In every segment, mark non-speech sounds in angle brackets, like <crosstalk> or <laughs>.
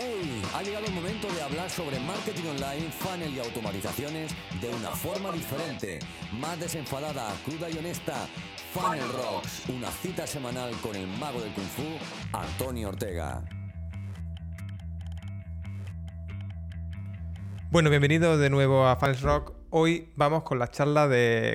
¡Hey! Ha llegado el momento de hablar sobre marketing online, funnel y automatizaciones de una forma diferente, más desenfadada, cruda y honesta. Funnel Rocks, una cita semanal con el mago del kung fu, Antonio Ortega. Bueno, bienvenido de nuevo a Funnel Rock. Hoy vamos con la charla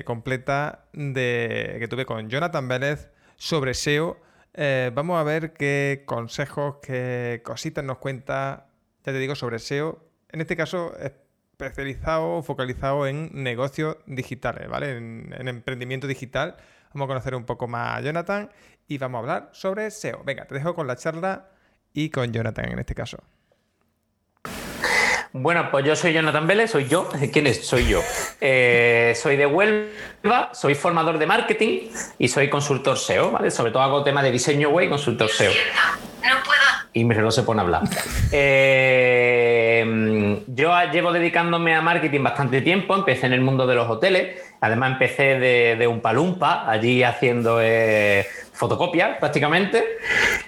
completa que tuve con Jonathan Vélez sobre SEO. Eh, vamos a ver qué consejos, qué cositas nos cuenta, ya te digo, sobre SEO. En este caso, especializado, focalizado en negocios digitales, ¿vale? En emprendimiento digital. Vamos a conocer un poco más a Jonathan y vamos a hablar sobre SEO. Venga, te dejo con la charla y con Jonathan en este caso. Bueno, pues yo soy Jonathan Vélez, soy yo. <laughs> ¿Quién es? Soy yo. Eh, soy de Huelva, soy formador de marketing y soy consultor SEO, ¿vale? Sobre todo hago temas de diseño web y consultor SEO. No puedo. Y mi reloj se pone a hablar. Eh, yo llevo dedicándome a marketing bastante tiempo, empecé en el mundo de los hoteles, además empecé de, un palumpa, allí haciendo eh, fotocopias prácticamente,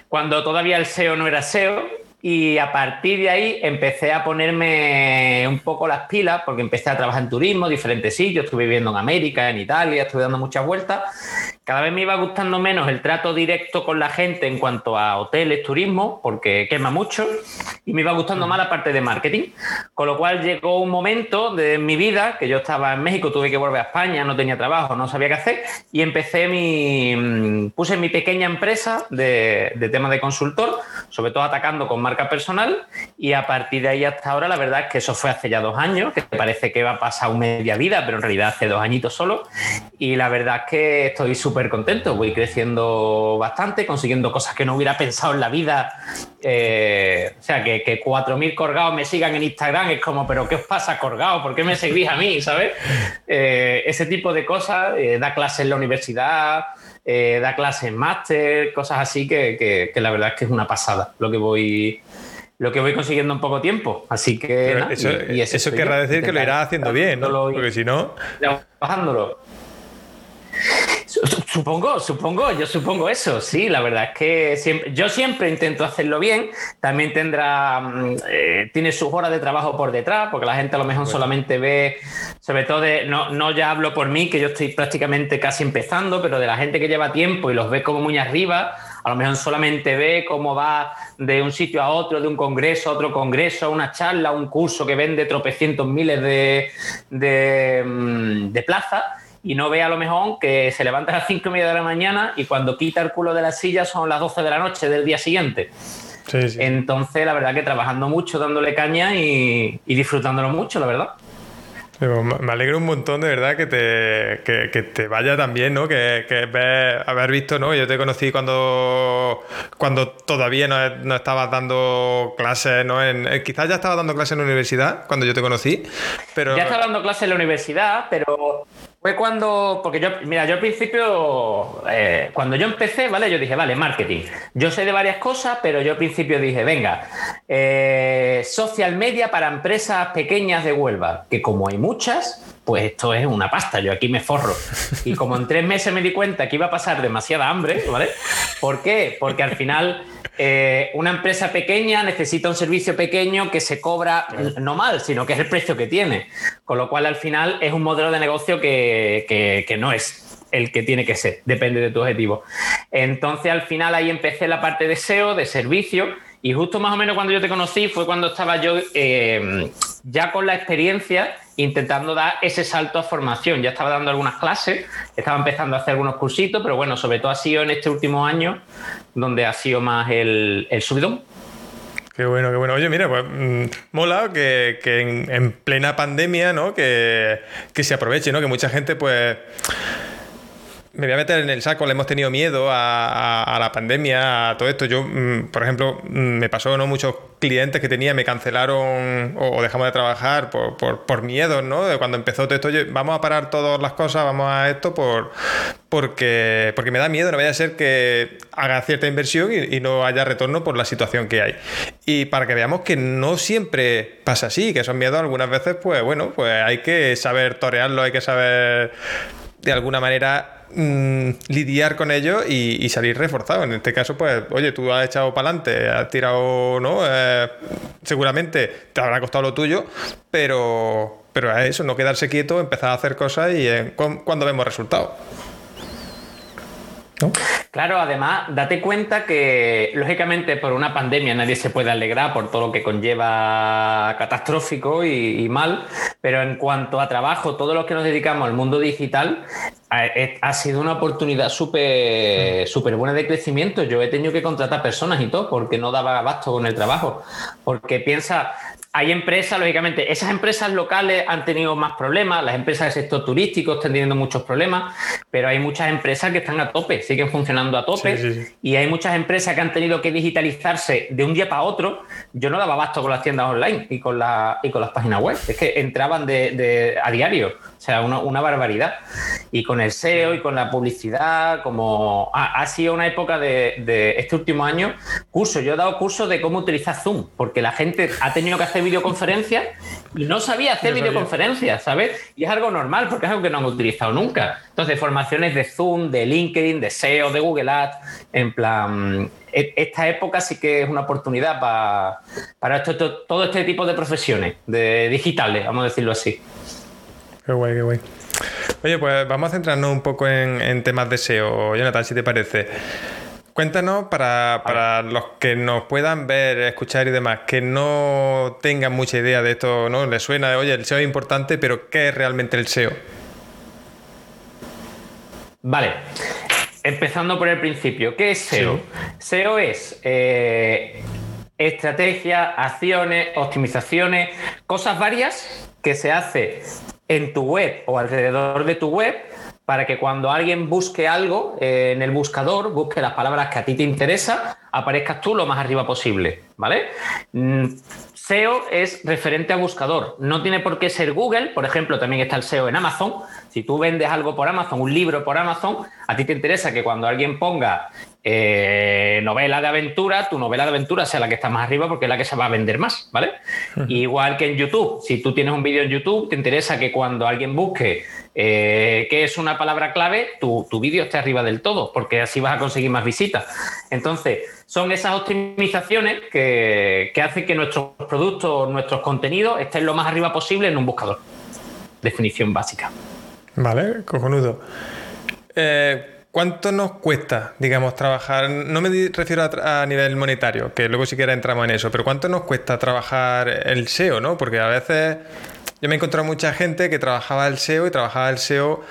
cuando todavía el SEO no era SEO y a partir de ahí empecé a ponerme un poco las pilas, porque empecé a trabajar en turismo, diferentes sitios, estuve viviendo en América, en Italia, estuve dando muchas vueltas. Cada vez me iba gustando menos el trato directo con la gente en cuanto a hoteles, turismo, porque quema mucho, y me iba gustando más la parte de marketing. Con lo cual llegó un momento de mi vida, que yo estaba en México, tuve que volver a España, no tenía trabajo, no sabía qué hacer, y empecé mi. puse mi pequeña empresa de, de tema de consultor, sobre todo atacando con marca personal, y a partir de ahí hasta ahora, la verdad es que eso fue hace ya dos años, que parece que va a pasar un media vida, pero en realidad hace dos añitos solo, y la verdad es que estoy súper contento, voy creciendo bastante, consiguiendo cosas que no hubiera pensado en la vida. Eh, o sea, que, que 4.000 colgados me sigan en Instagram es como, pero ¿qué os pasa, colgado? ¿Por qué me seguís a mí? ¿Sabes? Eh, ese tipo de cosas, eh, da clases en la universidad, da clases en máster, cosas así que, la verdad es que es una pasada lo que voy lo que voy consiguiendo en poco tiempo. Así que. eso, querrá decir que lo irás haciendo bien, ¿no? Porque si no. Bajándolo. Supongo, supongo, yo supongo eso, sí, la verdad es que siempre, yo siempre intento hacerlo bien, también tendrá, mm, eh, tiene sus horas de trabajo por detrás, porque la gente a lo mejor solamente ve, sobre todo, de, no, no ya hablo por mí, que yo estoy prácticamente casi empezando, pero de la gente que lleva tiempo y los ve como muy arriba, a lo mejor solamente ve cómo va de un sitio a otro, de un congreso a otro congreso, a una charla, a un curso que vende tropecientos miles de, de, mm, de plazas y no ve a lo mejor que se levanta a las 5 y media de la mañana y cuando quita el culo de la silla son las 12 de la noche del día siguiente. Entonces, la verdad que trabajando mucho, dándole caña y, disfrutándolo mucho, la verdad. Me alegro un montón de verdad que te, que, te vaya tan bien, ¿no? Que, que haber visto, ¿no? Yo te conocí cuando, cuando todavía no, no estabas dando clases, ¿no? En, eh, quizás ya estabas dando clases en la universidad cuando yo te conocí, pero... Ya estaba dando clases en la universidad, pero fue cuando, porque yo, mira, yo al principio, eh, cuando yo empecé, ¿vale? Yo dije, vale, marketing. Yo sé de varias cosas, pero yo al principio dije, venga, eh, social media para empresas pequeñas de Huelva, que como hay muchas, pues esto es una pasta, yo aquí me forro. Y como en tres meses me di cuenta que iba a pasar demasiada hambre, ¿vale? ¿Por qué? Porque al final eh, una empresa pequeña necesita un servicio pequeño que se cobra no mal, sino que es el precio que tiene. Con lo cual al final es un modelo de negocio que, que no es el que tiene que ser, depende de tu objetivo. Entonces al final ahí empecé la parte de SEO, de servicio, y justo más o menos cuando yo te conocí fue cuando estaba yo eh, ya con la experiencia intentando dar ese salto a formación. Ya estaba dando algunas clases, estaba empezando a hacer algunos cursitos, pero bueno, sobre todo ha sido en este último año donde ha sido más el, subidón. Qué bueno, qué bueno. Oye, mira, pues mm, mola que, en, plena pandemia, ¿no? Que, que se aproveche, ¿no? Que mucha gente, pues me voy a meter en el saco, le hemos tenido miedo a, la pandemia, a todo esto. Yo, mm, por ejemplo, mm, me pasó, ¿no? Muchos clientes que tenía me cancelaron o, dejamos de trabajar por, por, miedo, ¿no? De cuando empezó todo esto, oye, vamos a parar todas las cosas, vamos a esto por, porque, porque me da miedo, no vaya a ser que haga cierta inversión y, y no haya retorno por la situación que hay. Y para que veamos que no siempre pasa así, que esos miedos algunas veces, pues bueno, pues hay que saber torearlo, hay que saber de alguna manera mm, lidiar con ello y, salir reforzado. En este caso, pues, oye, tú has echado para adelante, has tirado, ¿no? Eh, seguramente te habrá costado lo tuyo, pero, pero eso, no quedarse quieto, empezar a hacer cosas y eh, cuando vemos resultados. Claro, además, date cuenta que, lógicamente, por una pandemia nadie se puede alegrar por todo lo que conlleva catastrófico y, mal, pero en cuanto a trabajo, todos los que nos dedicamos al mundo digital, ha, sido una oportunidad súper super buena de crecimiento. Yo he tenido que contratar personas y todo porque no daba abasto con el trabajo. Porque piensa, hay empresas, lógicamente, esas empresas locales han tenido más problemas, las empresas del sector turístico están teniendo muchos problemas, pero hay muchas empresas que están a tope, siguen funcionando a tope, y hay muchas empresas que han tenido que digitalizarse de un día para otro. Yo no daba abasto con las tiendas online y con, la, y con las páginas web, es que entraban de, a diario, sea, una, barbaridad. Y con el SEO y con la publicidad, como ha, sido una época de, de este último año, curso, yo he dado cursos de cómo utilizar Zoom, porque la gente ha tenido que hacer videoconferencias y no sabía hacer videoconferencias, ¿sabes? Y es algo normal porque es algo que no han utilizado nunca. Entonces, formaciones de Zoom, de LinkedIn, de SEO, de Google Ads, en plan, e, esta época sí que es una oportunidad para, para todo este tipo de profesiones, de digitales, vamos a decirlo así. Qué guay, qué guay. Oye, pues vamos a centrarnos un poco en, en temas de SEO, Jonathan, si te parece. Cuéntanos para, los que nos puedan ver, escuchar y demás, que no tengan mucha idea de esto, ¿no? Les suena oye, el SEO es importante, pero ¿qué es realmente el SEO? Vale. Empezando por el principio, ¿qué es SEO? SEO es eh, estrategia, acciones, optimizaciones, cosas varias que se hace en tu web o alrededor de tu web para que cuando alguien busque algo eh, en el buscador, busque las palabras que a ti te interesa, aparezcas tú lo más arriba posible, ¿vale? Mm, SEO es referente a buscador, no tiene por qué ser Google, por ejemplo, también está el SEO en Amazon. Si tú vendes algo por Amazon, un libro por Amazon, a ti te interesa que cuando alguien ponga eh, novela de aventura, tu novela de aventura sea la que está más arriba porque es la que se va a vender más, ¿vale? Igual que en YouTube, si tú tienes un vídeo en YouTube, te interesa que cuando alguien busque eh, qué es una palabra clave, tu, vídeo esté arriba del todo, porque así vas a conseguir más visitas. Entonces, son esas optimizaciones que, hacen que nuestros productos, nuestros contenidos estén lo más arriba posible en un buscador. Definición básica. Vale, cojonudo. Eh, ¿Cuánto nos cuesta, digamos, trabajar? No me refiero a, nivel monetario, que luego siquiera entramos en eso, pero ¿cuánto nos cuesta trabajar el SEO, no? Porque a veces yo me he encontrado mucha gente que trabajaba el SEO y trabajaba el SEO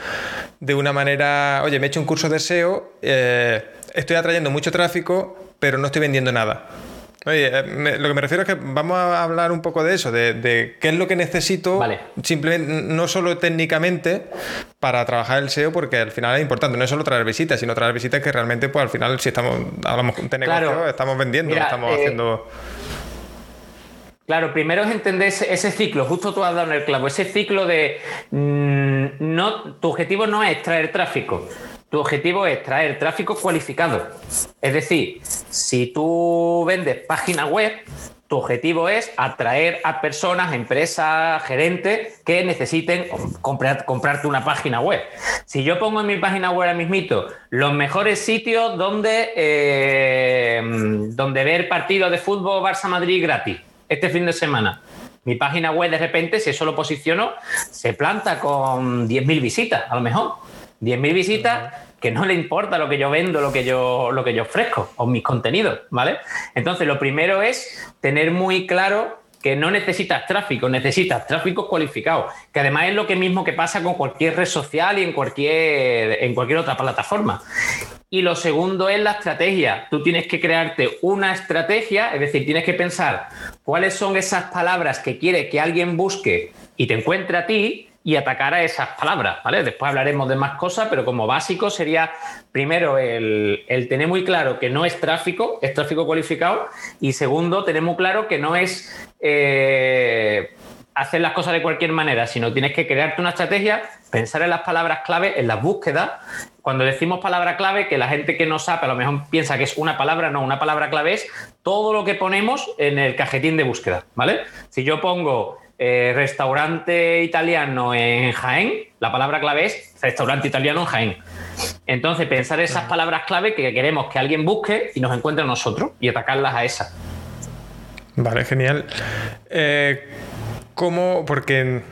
de una manera, oye, me he hecho un curso de SEO, eh, estoy atrayendo mucho tráfico, pero no estoy vendiendo nada. Oye, eh, lo que me refiero es que vamos a hablar un poco de eso, de, qué es lo que necesito, simplemente no solo técnicamente para trabajar el SEO, porque al final es importante, no es solo traer visitas, sino traer visitas que realmente, pues al final, si estamos, hablamos de negocio, estamos vendiendo, estamos eh, haciendo. Claro, primero es entender ese, ciclo, justo tú has dado en el clavo, ese ciclo de mm, no, tu objetivo no es traer tráfico, tu objetivo es traer tráfico cualificado. Es decir, si tú vendes página web, tu objetivo es atraer a personas, empresas, gerentes que necesiten comprar, comprarte una página web. Si yo pongo en mi página web ahora mismito los mejores sitios donde, eh, donde ver partidos de fútbol Barça-Madrid gratis este fin de semana, mi página web de repente, si eso lo posiciono, se planta con 10.000 visitas, a lo mejor. 10.000 visitas que no le importa lo que yo vendo, lo que yo, lo que yo ofrezco o mis contenidos, ¿vale? Entonces, lo primero es tener muy claro que no necesitas tráfico, necesitas tráfico cualificado, que además es lo que mismo que pasa con cualquier red social y en cualquier, en cualquier otra plataforma. Y lo segundo es la estrategia. Tú tienes que crearte una estrategia, es decir, tienes que pensar cuáles son esas palabras que quiere que alguien busque y te encuentre a ti y atacar a esas palabras, ¿vale? Después hablaremos de más cosas, pero como básico sería primero el, tener muy claro que no es tráfico, es tráfico cualificado, y segundo, tener muy claro que no es eh, hacer las cosas de cualquier manera, sino tienes que crearte una estrategia, pensar en las palabras clave, en las búsquedas. Cuando decimos palabra clave, que la gente que no sabe a lo mejor piensa que es una palabra, no, una palabra clave es todo lo que ponemos en el cajetín de búsqueda, ¿vale? Si yo pongo eh, restaurante italiano en Jaén, la palabra clave es restaurante italiano en Jaén. Entonces, pensar esas palabras clave que queremos que alguien busque y nos encuentre a nosotros y atacarlas a esas. Vale, genial. Eh, ¿Cómo? Porque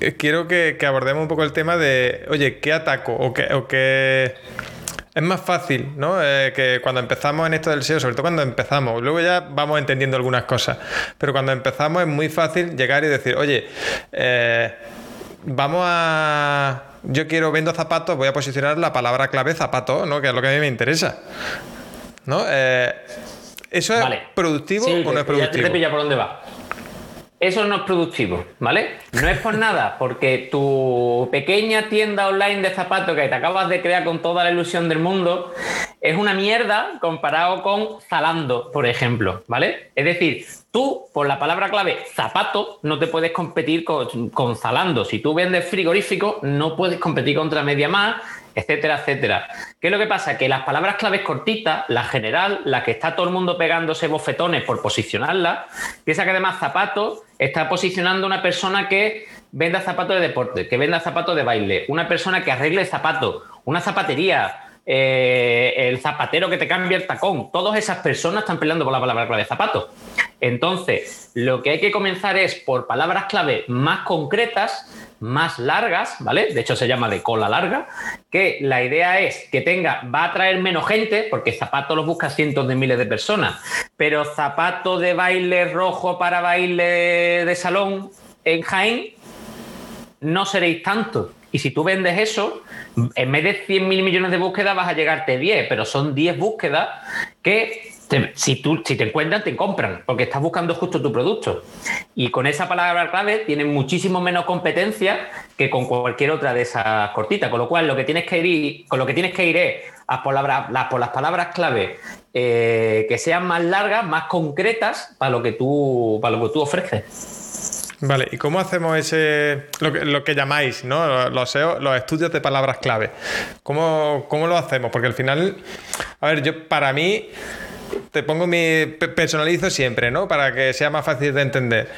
eh, quiero que, abordemos un poco el tema de, oye, ¿qué ataco? O qué, es más fácil, ¿no? Eh, que cuando empezamos en esto del SEO, sobre todo cuando empezamos, luego ya vamos entendiendo algunas cosas, pero cuando empezamos es muy fácil llegar y decir, oye, eh, vamos a... Yo quiero vendo zapatos, voy a posicionar la palabra clave zapato, ¿no? Que es lo que a mí me interesa. ¿No? ¿Eso es productivo o no es productivo? te pilla por dónde va eso no es productivo, ¿vale? No es por nada, porque tu pequeña tienda online de zapatos que te acabas de crear con toda la ilusión del mundo es una mierda comparado con Zalando, por ejemplo, ¿vale? Es decir, tú, por la palabra clave zapato, no te puedes competir con, con Zalando. Si tú vendes frigorífico, no puedes competir contra Media Más, etcétera, etcétera. ¿Qué es lo que pasa? Que las palabras claves cortitas, la general, la que está todo el mundo pegándose bofetones por posicionarla, piensa que además zapato está posicionando una persona que venda zapatos de deporte, que venda zapatos de baile, una persona que arregle zapatos, una zapatería, eh, el zapatero que te cambia el tacón. Todas esas personas están peleando por la palabra clave zapato. Entonces, lo que hay que comenzar es por palabras clave más concretas, más largas, ¿vale? De hecho, se llama de cola larga, que la idea es que tenga, va a atraer menos gente, porque zapatos los busca cientos de miles de personas, pero zapato de baile rojo para baile de salón en Jaén, no seréis tantos. Y si tú vendes eso, en vez de 100 mil millones de búsquedas vas a llegarte 10, pero son 10 búsquedas que si, te encuentran, te compran, porque estás buscando justo tu producto. Y con esa palabra clave tienes muchísimo menos competencia que con cualquier otra de esas cortitas. Con lo cual, lo que tienes que ir, con lo que tienes que ir es a las, por las palabras clave eh, que sean más largas, más concretas para lo que tú, para lo que tú ofreces. Vale, ¿y cómo hacemos ese, lo que, llamáis, ¿no? Los, los estudios de palabras clave? ¿Cómo, ¿Cómo lo hacemos? Porque al final, a ver, yo para mí, te pongo mi. personalizo siempre, ¿no? Para que sea más fácil de entender.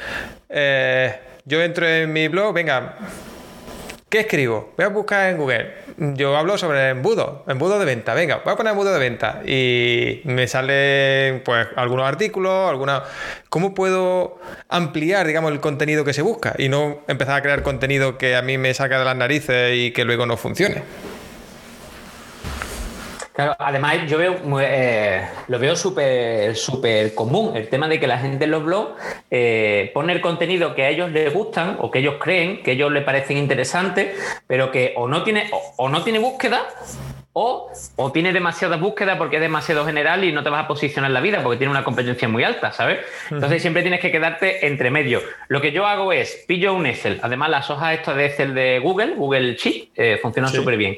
Eh, yo entro en mi blog, venga. ¿Qué escribo? Voy a buscar en Google. Yo hablo sobre embudo, embudo de venta. Venga, voy a poner embudo de venta. Y me salen pues algunos artículos, alguna. ¿Cómo puedo ampliar, digamos, el contenido que se busca? Y no empezar a crear contenido que a mí me saca de las narices y que luego no funcione. Claro, además yo eh, lo veo súper súper común, el tema de que la gente en los blogs eh, pone el contenido que a ellos les gustan o que ellos creen, que a ellos les parecen interesantes, pero que o no tiene, o no tiene búsqueda o, tiene demasiadas búsquedas porque es demasiado general y no te vas a posicionar en la vida porque tiene una competencia muy alta, ¿sabes? Entonces siempre tienes que quedarte entre medio. Lo que yo hago es, pillo un Excel, además las hojas estas de Excel de Google, Google Sheet, eh, funcionan súper bien.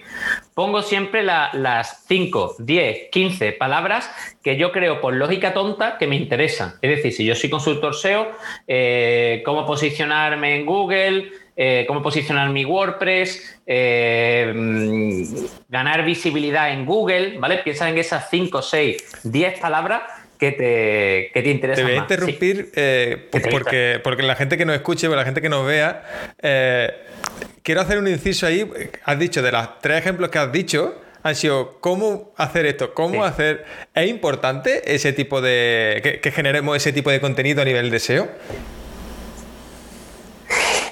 Pongo siempre las 5, 10, 15 palabras que yo creo por lógica tonta que me interesan. Es decir, si yo soy consultor SEO, eh, cómo posicionarme en Google, eh, cómo posicionar mi WordPress, eh, ganar visibilidad en Google, ¿vale? Piensa en esas 5, 6, 10 palabras que te, que te interesan. Te voy a interrumpir eh, porque, porque la gente que nos escuche la gente que nos vea, quiero hacer un inciso ahí. Has dicho, de los tres ejemplos que has dicho, han sido cómo hacer esto, cómo hacer. ¿Es importante ese tipo de. Que, que, generemos ese tipo de contenido a nivel de SEO?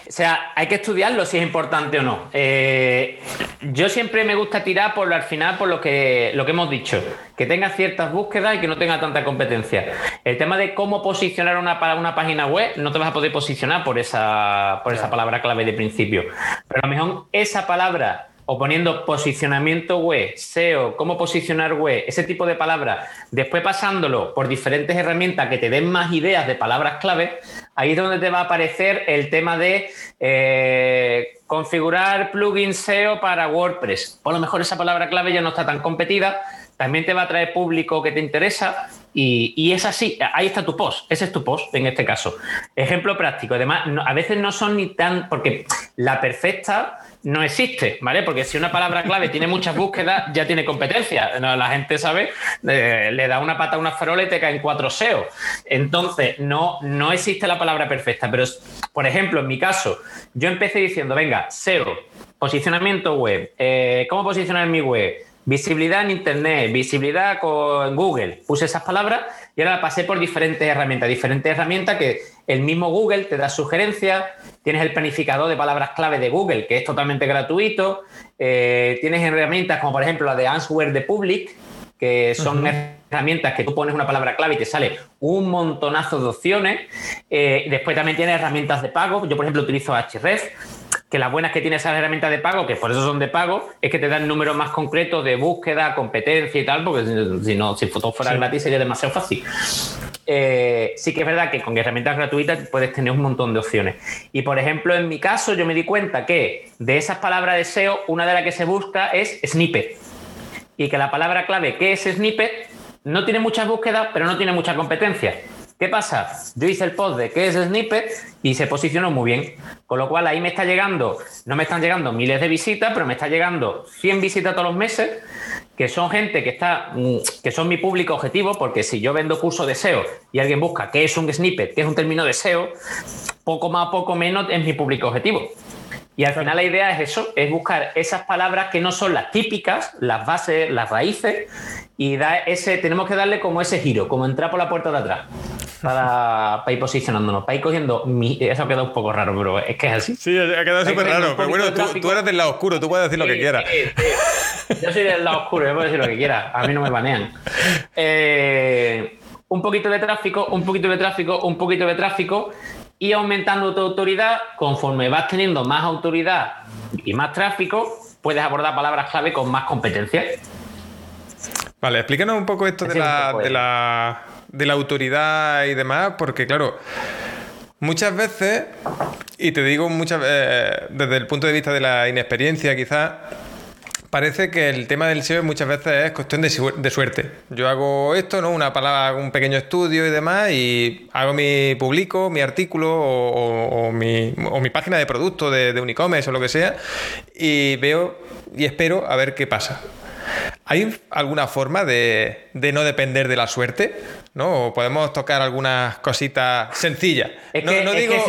O sea, hay que estudiarlo si es importante o no. Eh, yo siempre me gusta tirar por al final por lo que, lo que hemos dicho, que tenga ciertas búsquedas y que no tenga tanta competencia. El tema de cómo posicionar una, para una página web, no te vas a poder posicionar por esa, por esa palabra clave de principio. Pero a lo mejor esa palabra o poniendo posicionamiento web, SEO, cómo posicionar web, ese tipo de palabras, después pasándolo por diferentes herramientas que te den más ideas de palabras clave, ahí es donde te va a aparecer el tema de eh, configurar plugin SEO para WordPress. Por lo mejor esa palabra clave ya no está tan competida, también te va a traer público que te interesa y, es así, ahí está tu post, ese es tu post en este caso. Ejemplo práctico, además, a veces no son ni tan, porque la perfecta no existe, ¿vale? Porque si una palabra clave tiene muchas búsquedas, ya tiene competencia. La gente sabe, eh, le da una pata a una farola y te caen cuatro SEO. Entonces, no, no existe la palabra perfecta, pero Por ejemplo, en mi caso, yo empecé diciendo, venga, SEO, posicionamiento web, eh, ¿cómo posicionar mi web? Visibilidad en Internet, visibilidad con Google. Puse esas palabras y ahora la pasé por diferentes herramientas. Diferentes herramientas que el mismo Google te da sugerencias. Tienes el planificador de palabras clave de Google, que es totalmente gratuito. Eh, tienes herramientas como, por ejemplo, la de Answer the Public, que son herramientas que tú pones una palabra clave y te sale un montonazo de opciones. Eh, después también tienes herramientas de pago. Yo, por ejemplo, utilizo Href que las buenas que tiene esas herramientas de pago, que por eso son de pago, es que te dan números más concretos de búsqueda, competencia y tal, porque si no, si todo fuera gratis sería demasiado fácil. Eh, sí que es verdad que con herramientas gratuitas puedes tener un montón de opciones. Y por ejemplo, en mi caso, yo me di cuenta que de esas palabras de SEO, una de las que se busca es snippet. Y que la palabra clave que es snippet no tiene muchas búsquedas, pero no tiene mucha competencia. ¿Qué pasa? Yo hice el post de qué es snippet y se posicionó muy bien. Con lo cual ahí me está llegando, no me están llegando miles de visitas, pero me está llegando 100 visitas todos los meses, que son gente que está, mm, que son mi público objetivo, porque si yo vendo curso de SEO y alguien busca qué es un snippet, qué es un término de SEO, poco más, poco menos es mi público objetivo. Y al final la idea es eso, es buscar esas palabras que no son las típicas, las bases, las raíces, y da ese, tenemos que darle como ese giro, como entrar por la puerta de atrás para, <laughs> ir posicionándonos, para ir cogiendo. Eso ha quedado un poco raro, pero es que es así. Sí, ha quedado súper raro. Pero bueno, tú, eres del lado oscuro, tú puedes decir lo que quieras. Yo soy del lado oscuro, yo puedo decir lo que quiera. A mí no me banean. <laughs> Eh, un poquito de tráfico, un poquito de tráfico, un poquito de tráfico y aumentando tu autoridad, conforme vas teniendo más autoridad y más tráfico, puedes abordar palabras clave con más competencia. Vale, explícanos un poco esto de la de la autoridad y demás, porque claro, muchas veces, y te digo muchas veces, desde el punto de vista de la inexperiencia quizás, parece que el tema del SEO muchas veces es cuestión de, suerte. Yo hago esto, ¿no? Una palabra, un pequeño estudio y demás, y hago mi publico, mi artículo o, mi, o mi, página de producto de, de un e-commerce o lo que sea, y veo y espero a ver qué pasa. ¿Hay alguna forma de, no depender de la suerte? ¿No? ¿O podemos tocar algunas cositas sencillas? Es que,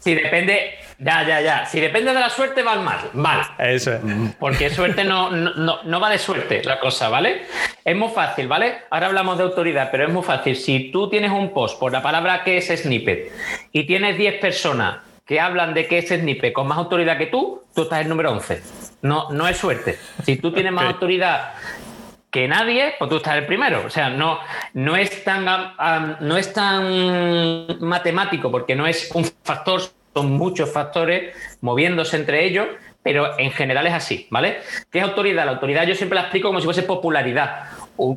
si, depende, ya, ya, ya. Si depende de la suerte, va mal. Mal. Eso Porque suerte no, no, no, va de suerte la cosa, ¿vale? Es muy fácil, ¿vale? Ahora hablamos de autoridad, pero es muy fácil. Si tú tienes un post por la palabra que es snippet y tienes 10 personas que hablan de que es snippet con más autoridad que tú, tú estás el número 11. No, no es suerte. Si tú tienes más autoridad que nadie, pues tú estás el primero. O sea, no, no, es tan, no es tan matemático porque no es un factor, son muchos factores moviéndose entre ellos, pero en general es así, ¿vale? ¿Qué es autoridad? La autoridad yo siempre la explico como si fuese popularidad.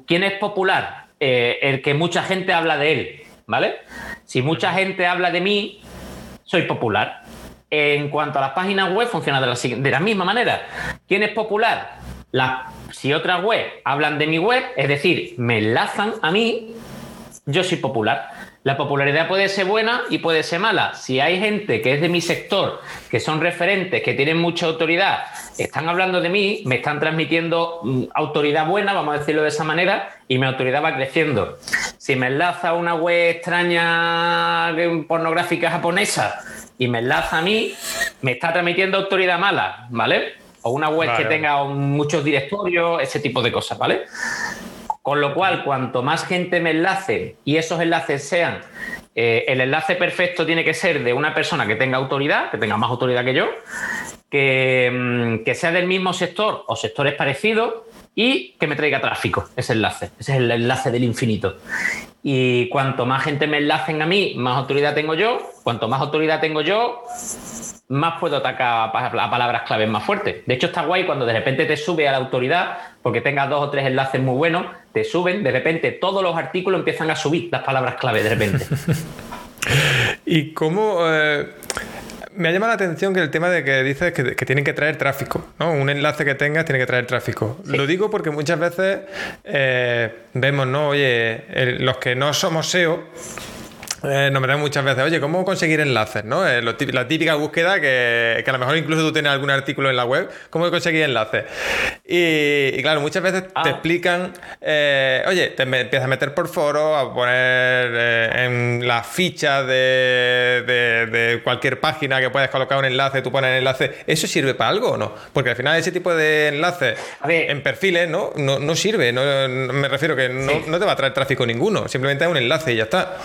¿Quién es popular? Eh, el que mucha gente habla de él, ¿vale? Si mucha gente habla de mí, soy popular. En cuanto a las páginas web, funciona de la, de la misma manera. ¿Quién es popular? si otras web hablan de mi web, es decir, me enlazan a mí, yo soy popular. La popularidad puede ser buena y puede ser mala. Si hay gente que es de mi sector, que son referentes, que tienen mucha autoridad, están hablando de mí, me están transmitiendo mm, autoridad buena, vamos a decirlo de esa manera, y mi autoridad va creciendo. Si me enlaza una web extraña pornográfica japonesa y me enlaza a mí, me está transmitiendo autoridad mala, ¿vale? O una web que tenga muchos directorios, ese tipo de cosas, ¿vale? Con lo cual, cuanto más gente me enlace y esos enlaces sean, eh, el enlace perfecto tiene que ser de una persona que tenga autoridad, que tenga más autoridad que yo, que, mm, que sea del mismo sector o sectores parecidos y que me traiga tráfico, ese enlace. Ese es el enlace del infinito. Y cuanto más gente me enlacen a mí, más autoridad tengo yo. Cuanto más autoridad tengo yo, más puedo atacar a palabras claves más fuertes. De hecho, está guay cuando de repente te sube a la autoridad, porque tengas dos o tres enlaces muy buenos, te suben, de repente todos los artículos empiezan a subir las palabras clave de repente. <laughs> ¿Y cómo... Eh, me ha llamado la atención que el tema de que dices que, tienen que traer tráfico, ¿no? Un enlace que tengas tiene que traer tráfico. Lo digo porque muchas veces eh, vemos, ¿no? Oye, los que no somos SEO eh, nos metemos muchas veces, oye, ¿cómo conseguir enlaces? ¿no? Eh, la típica búsqueda que, a lo mejor incluso tú tienes algún artículo en la web, ¿cómo conseguir enlaces? Y, claro, muchas veces te ah. explican, eh, oye, te empiezas a meter por foro, a poner en la ficha de, cualquier página que puedas colocar un enlace, tú pones el enlace, ¿eso sirve para algo o no? Porque al final ese tipo de enlaces en perfiles no, no, sirve, no, me refiero que no, no te va a traer tráfico ninguno, simplemente es un enlace y ya está.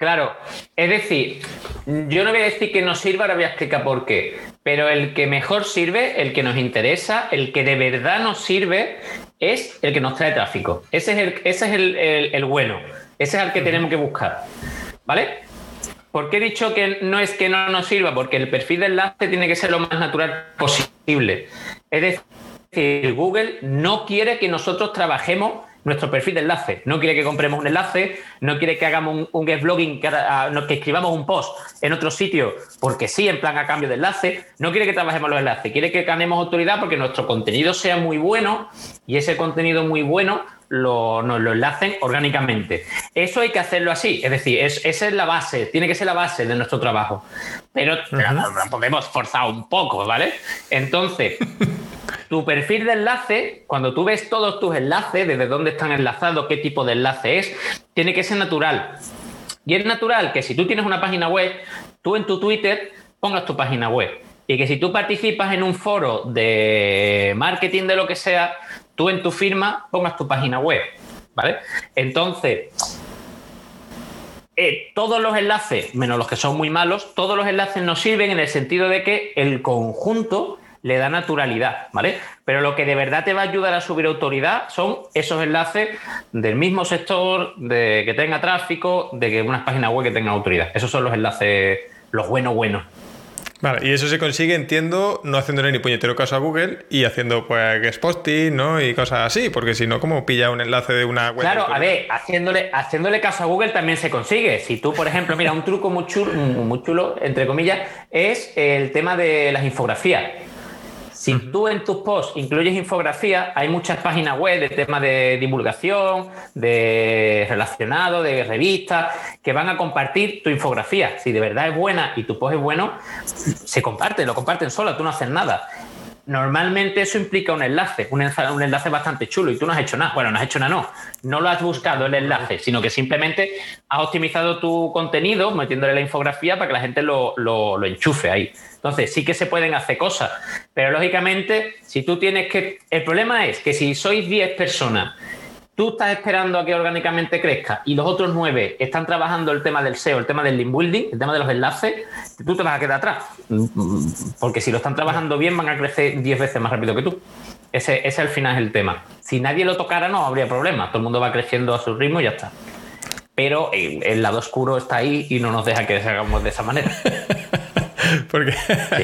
Claro, es decir, yo no voy a decir que no sirva, ahora voy a explicar por qué, pero el que mejor sirve, el que nos interesa, el que de verdad nos sirve, es el que nos trae tráfico. Ese es el, ese es el, bueno, ese es el que tenemos que buscar. ¿Vale? ¿Por qué he dicho que no es que no nos sirva? Porque el perfil de enlace tiene que ser lo más natural posible. Es decir, Google no quiere que nosotros trabajemos nuestro perfil de enlace. No quiere que compremos un enlace, no quiere que hagamos un, guest blogging, que, que, escribamos un post en otro sitio porque sí, en plan a cambio de enlace. No quiere que trabajemos los enlaces, quiere que ganemos autoridad porque nuestro contenido sea muy bueno y ese contenido muy bueno lo, nos lo enlacen orgánicamente. Eso hay que hacerlo así, es decir, esa es la base, tiene que ser la base de nuestro trabajo. Pero, podemos forzar un poco, ¿vale? Entonces. <laughs> Tu perfil de enlace, cuando tú ves todos tus enlaces, desde dónde están enlazados, qué tipo de enlace es, tiene que ser natural. Y es natural que si tú tienes una página web, tú en tu Twitter pongas tu página web. Y que si tú participas en un foro de marketing de lo que sea, tú en tu firma pongas tu página web. ¿Vale? Entonces, eh, todos los enlaces, menos los que son muy malos, todos los enlaces nos sirven en el sentido de que el conjunto le da naturalidad, ¿vale? Pero lo que de verdad te va a ayudar a subir autoridad son esos enlaces del mismo sector, de que tenga tráfico, de que unas páginas web que tengan autoridad. Esos son los enlaces, los buenos, buenos. Vale, y eso se consigue, entiendo, no haciéndole ni puñetero caso a Google y haciendo pues posting, ¿no? Y cosas así, porque si no, ¿cómo pilla un enlace de una web? Claro, a ver, haciéndole, haciéndole caso a Google también se consigue. Si tú, por ejemplo, mira, un truco muy chulo, <laughs> muy chulo, entre comillas, es el tema de las infografías. Si tú en tus posts incluyes infografía, hay muchas páginas web de temas de divulgación, de relacionado, de revistas, que van a compartir tu infografía. Si de verdad es buena y tu post es bueno, se comparte, lo comparten sola, tú no haces nada. Normalmente eso implica un enlace, un enlace, un enlace bastante chulo y tú no has hecho nada. Bueno, no has hecho nada, no. No lo has buscado el enlace, sino que simplemente has optimizado tu contenido metiéndole la infografía para que la gente lo, lo enchufe ahí. Entonces, sí que se pueden hacer cosas, pero lógicamente, si tú tienes que... El problema es que si sois 10 personas, tú estás esperando a que orgánicamente crezca y los otros 9 están trabajando el tema del SEO, el tema del link building, el tema de los enlaces, tú te vas a quedar atrás. Porque si lo están trabajando bien, van a crecer 10 veces más rápido que tú. Ese, ese al final es el tema. Si nadie lo tocara, no habría problema. Todo el mundo va creciendo a su ritmo y ya está. Pero el, lado oscuro está ahí y no nos deja que hagamos de esa manera. <laughs> Porque,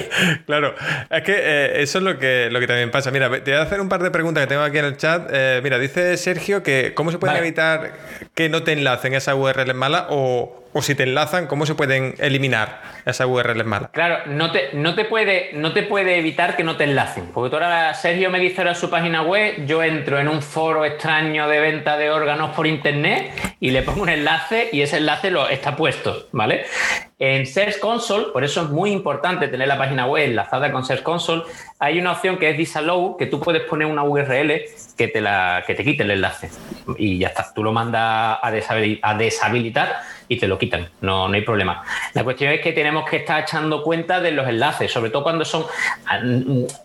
<laughs> claro, es que eh, eso es lo que, lo que también pasa. Mira, te voy a hacer un par de preguntas que tengo aquí en el chat. Eh, mira, dice Sergio que cómo se puede evitar que no te enlacen esa URL mala o, o si te enlazan, ¿cómo se pueden eliminar esas URLs malas? Claro, no te, no te, puede, no te puede evitar que no te enlacen. Porque tú ahora, Sergio me dice ahora su página web, yo entro en un foro extraño de venta de órganos por internet y le pongo un enlace y ese enlace lo está puesto, ¿vale? En Search Console, por eso es muy importante tener la página web enlazada con Search Console, hay una opción que es Disallow, que tú puedes poner una URL que te, la, que te quite el enlace. Y ya está, tú lo mandas a deshabilitar y te lo quitan, no, no hay problema. La cuestión es que tenemos que estar echando cuenta de los enlaces, sobre todo cuando son...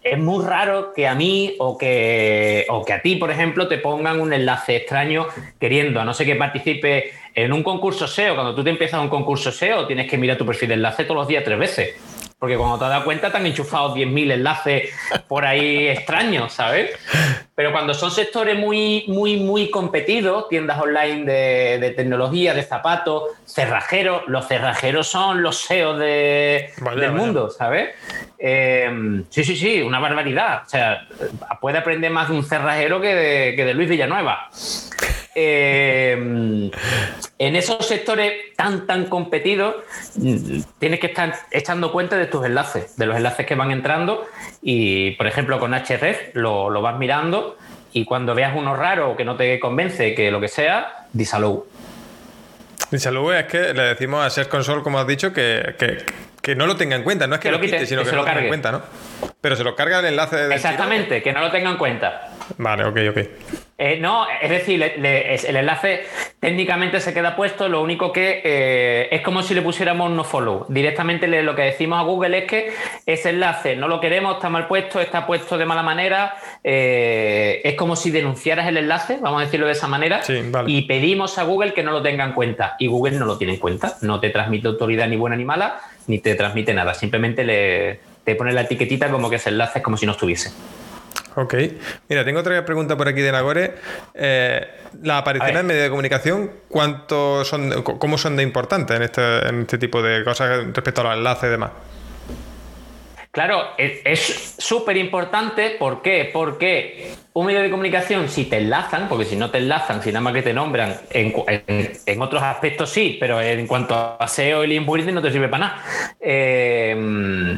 Es muy raro que a mí o que, o que a ti, por ejemplo, te pongan un enlace extraño queriendo, a no ser que participe en un concurso SEO. Cuando tú te empiezas un concurso SEO, tienes que mirar tu perfil de enlace todos los días tres veces. Porque cuando te das cuenta te han enchufado 10.000 enlaces por ahí extraños, ¿sabes? Pero cuando son sectores muy, muy, muy competidos, tiendas online de, tecnología, de zapatos, cerrajeros, los cerrajeros son los de, del mundo, ¿sabes? Eh, sí, sí, sí, una barbaridad. O sea, puede aprender más de un cerrajero que de, que de Luis Villanueva. Eh, en esos sectores tan, tan competidos, tienes que estar echando cuenta de tus enlaces, de los enlaces que van entrando y, por ejemplo, con HRF lo, lo vas mirando y cuando veas uno raro que no te convence, que lo que sea, disallow. Mi salud es que le decimos a Search Console, como has dicho, que, que, no lo tenga en cuenta. No es que, lo, quite, sino que, se lo, cargue. en cuenta, ¿no? Pero se lo carga el enlace de. Exactamente, que no lo tenga en cuenta. Vale, ok, ok. Eh, no, es decir, el enlace técnicamente se queda puesto, lo único que eh, es como si le pusiéramos no follow. Directamente lo que decimos a Google es que ese enlace no lo queremos, está mal puesto, está puesto de mala manera. Eh, es como si denunciaras el enlace, vamos a decirlo de esa manera, y pedimos a Google que no lo tenga en cuenta. Y Google no lo tiene en cuenta, no te transmite autoridad ni buena ni mala, ni te transmite nada, simplemente le, te pone la etiquetita como que ese enlace es como si no estuviese. Ok. Mira, tengo otra pregunta por aquí de Nagore. Eh, las apariciones en medios de comunicación, ¿cuánto son, ¿cómo son de importantes en este, en este tipo de cosas respecto a los enlaces y demás? Claro, es súper importante. ¿Por qué? Porque un medio de comunicación, si te enlazan, porque si no te enlazan, si nada más que te nombran, en, otros aspectos sí, pero en cuanto a SEO y link no te sirve para nada. Eh,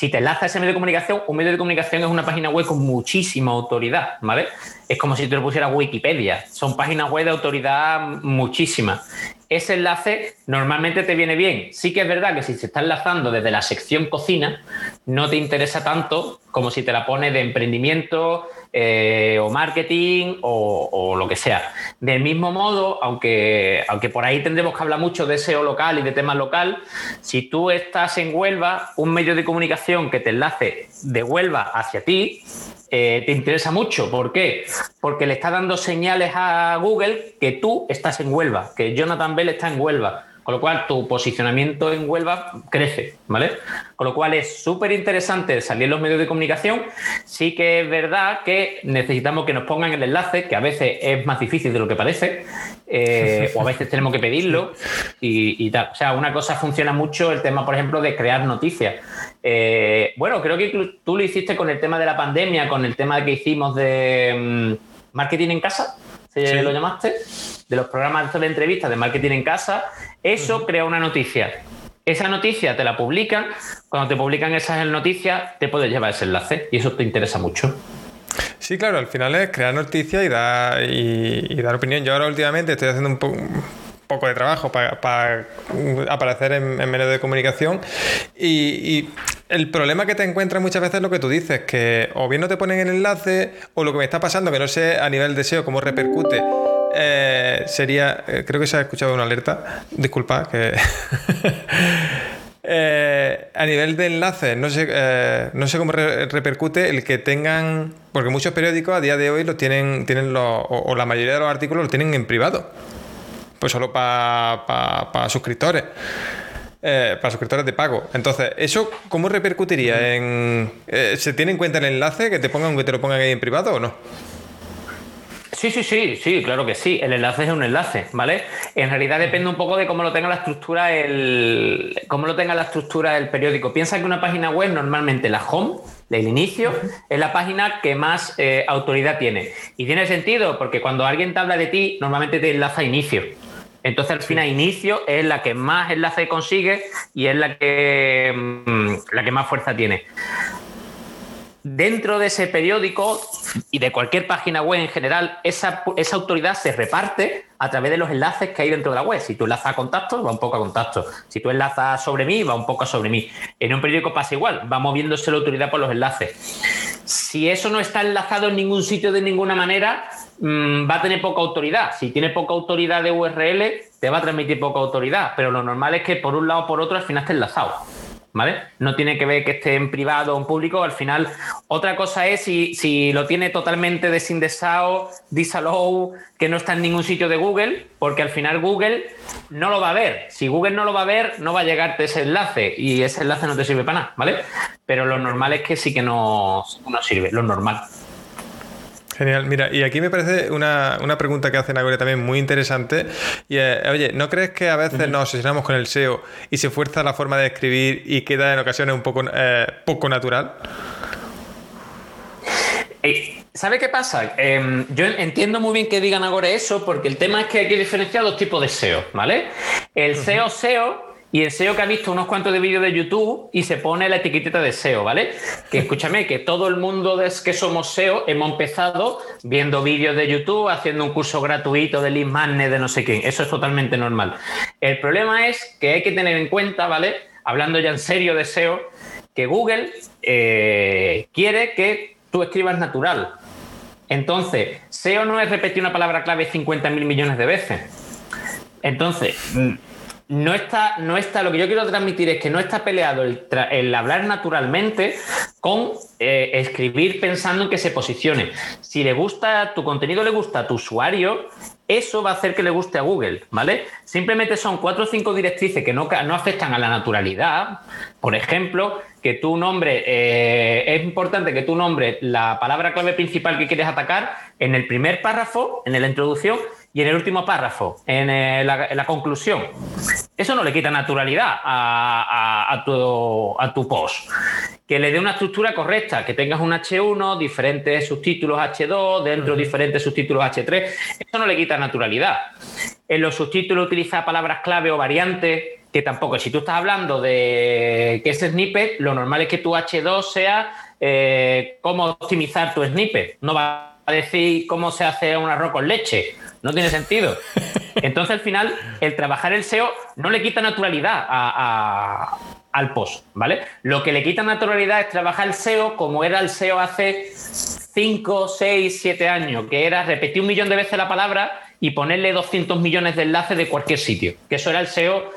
si te enlaza ese medio de comunicación, un medio de comunicación es una página web con muchísima autoridad, ¿vale? Es como si te lo pusieras Wikipedia. Son páginas web de autoridad muchísima. Ese enlace normalmente te viene bien. Sí que es verdad que si se está enlazando desde la sección cocina, no te interesa tanto como si te la pone de emprendimiento, eh, o marketing o, lo que sea. Del mismo modo, aunque, aunque por ahí tendremos que hablar mucho de SEO local y de tema local, si tú estás en Huelva, un medio de comunicación que te enlace de Huelva hacia ti, eh, te interesa mucho. ¿Por qué? Porque le está dando señales a Google que tú estás en Huelva, que Jonathan Bell está en Huelva. Con lo cual, tu posicionamiento en Huelva crece, ¿vale? Con lo cual, es súper interesante salir en los medios de comunicación. Sí que es verdad que necesitamos que nos pongan el enlace, que a veces es más difícil de lo que parece, eh, o a veces tenemos que pedirlo <laughs> y, tal. O sea, una cosa funciona mucho el tema, por ejemplo, de crear noticias. Eh, bueno, creo que tú lo hiciste con el tema de la pandemia, con el tema que hicimos de mm, marketing en casa, ¿se lo llamaste? De los programas de entrevistas de marketing en casa eso crea una noticia. Esa noticia te la publican. Cuando te publican esas noticias, te puedes llevar ese enlace y eso te interesa mucho. Sí, claro, al final es crear noticias y dar, y, dar opinión. Yo ahora últimamente estoy haciendo un, poco de trabajo para, aparecer en, medios de comunicación y, el problema que te encuentras muchas veces es lo que tú dices, que o bien no te ponen el enlace o lo que me está pasando, que no sé a nivel de SEO cómo repercute eh, sería, eh, creo que se ha escuchado una alerta, disculpa, que... <laughs> Eh, a nivel de enlaces, no sé, no sé cómo repercute el que tengan, porque muchos periódicos a día de hoy lo tienen, tienen o, la mayoría de los artículos lo tienen en privado, pues solo para suscriptores. para suscriptores de pago. Entonces, ¿eso cómo repercutiría en... ¿Se tiene en cuenta el enlace que te pongan que te lo pongan ahí en privado o no? Sí, sí, sí, sí, claro que sí. El enlace es un enlace, ¿vale? En realidad depende un poco de cómo lo tenga la estructura el, cómo lo tenga la estructura el periódico. Piensa que una página web normalmente la home, el inicio, es la página que más eh, autoridad tiene. Y tiene sentido porque cuando alguien te habla de ti, normalmente te enlaza a inicio. Entonces, al final, inicio es la que más enlace consigue y es la que, mm, la que más fuerza tiene dentro de ese periódico y de cualquier página web en general, esa, autoridad se reparte a través de los enlaces que hay dentro de la web. Si tú enlazas a contactos, va un poco a contactos. Si tú enlazas sobre mí, va un poco sobre mí. En un periódico pasa igual, va moviéndose la autoridad por los enlaces. Si eso no está enlazado en ningún sitio de ninguna manera, mm, va a tener poca autoridad. Si tiene poca autoridad de URL, te va a transmitir poca autoridad. Pero lo normal es que por un lado o por otro al final esté enlazado. ¿Vale? No tiene que ver que esté en privado o en público, al final otra cosa es si, lo tiene totalmente desindexado, disallow, que no está en ningún sitio de Google, porque al final Google no lo va a ver. Si Google no lo va a ver, no va a llegarte ese enlace y ese enlace no te sirve para nada, ¿vale? Pero lo normal es que sí que no, no sirve, lo normal. Genial. Mira, y aquí me parece una, pregunta que hace Nagore también muy interesante. Y oye, ¿no crees que a veces nos obsesionamos con el SEO y se fuerza la forma de escribir y queda en ocasiones un poco, eh, poco natural? Eh, ¿Sabe qué pasa? Em, yo entiendo muy bien que digan ahora eso, porque el tema es que hay que diferenciar dos tipos de SEO, ¿vale? El SEO SEO y el SEO que ha visto unos cuantos de vídeos de YouTube y se pone la etiqueta de SEO, ¿vale? Que escúchame, que todo el mundo de que somos SEO hemos empezado viendo vídeos de YouTube, haciendo un curso gratuito de lead magnet de no sé quién. Eso es totalmente normal. El problema es que hay que tener en cuenta, ¿vale? Hablando ya en serio de SEO, que Google eh, quiere que tú escribas natural. Entonces, SEO no es repetir una palabra clave 50 mil millones de veces. Entonces, no está, no está, lo que yo quiero transmitir es que no está peleado el, hablar naturalmente con eh, escribir pensando en que se posicione. Si le gusta, tu contenido le gusta a tu usuario, eso va a hacer que le guste a Google, ¿vale? Simplemente son cuatro o cinco directrices que no, no afectan a la naturalidad. Por ejemplo, que tu nombre, eh, es importante que tu nombre la palabra clave principal que quieres atacar en el primer párrafo, en la introducción, y en el último párrafo, en, eh, la, conclusión. Eso no le quita naturalidad a, tu, a, tu, post. Que le dé una estructura correcta, que tengas un H1, diferentes subtítulos H2, dentro diferentes subtítulos H3. Eso no le quita naturalidad. En los subtítulos utiliza palabras clave o variantes, que tampoco. Si tú estás hablando de que es snippet, lo normal es que tu H2 sea eh, cómo optimizar tu snippet. No va a decir cómo se hace un arroz con leche no tiene sentido. <laughs> Entonces, al final, el trabajar el SEO no le quita naturalidad al post, ¿vale? Lo que le quita naturalidad es trabajar el SEO como era el SEO hace 5, 6, 7 años, que era repetir un millón de veces la palabra y ponerle 200 millones de enlaces de cualquier sitio. Que eso era el SEO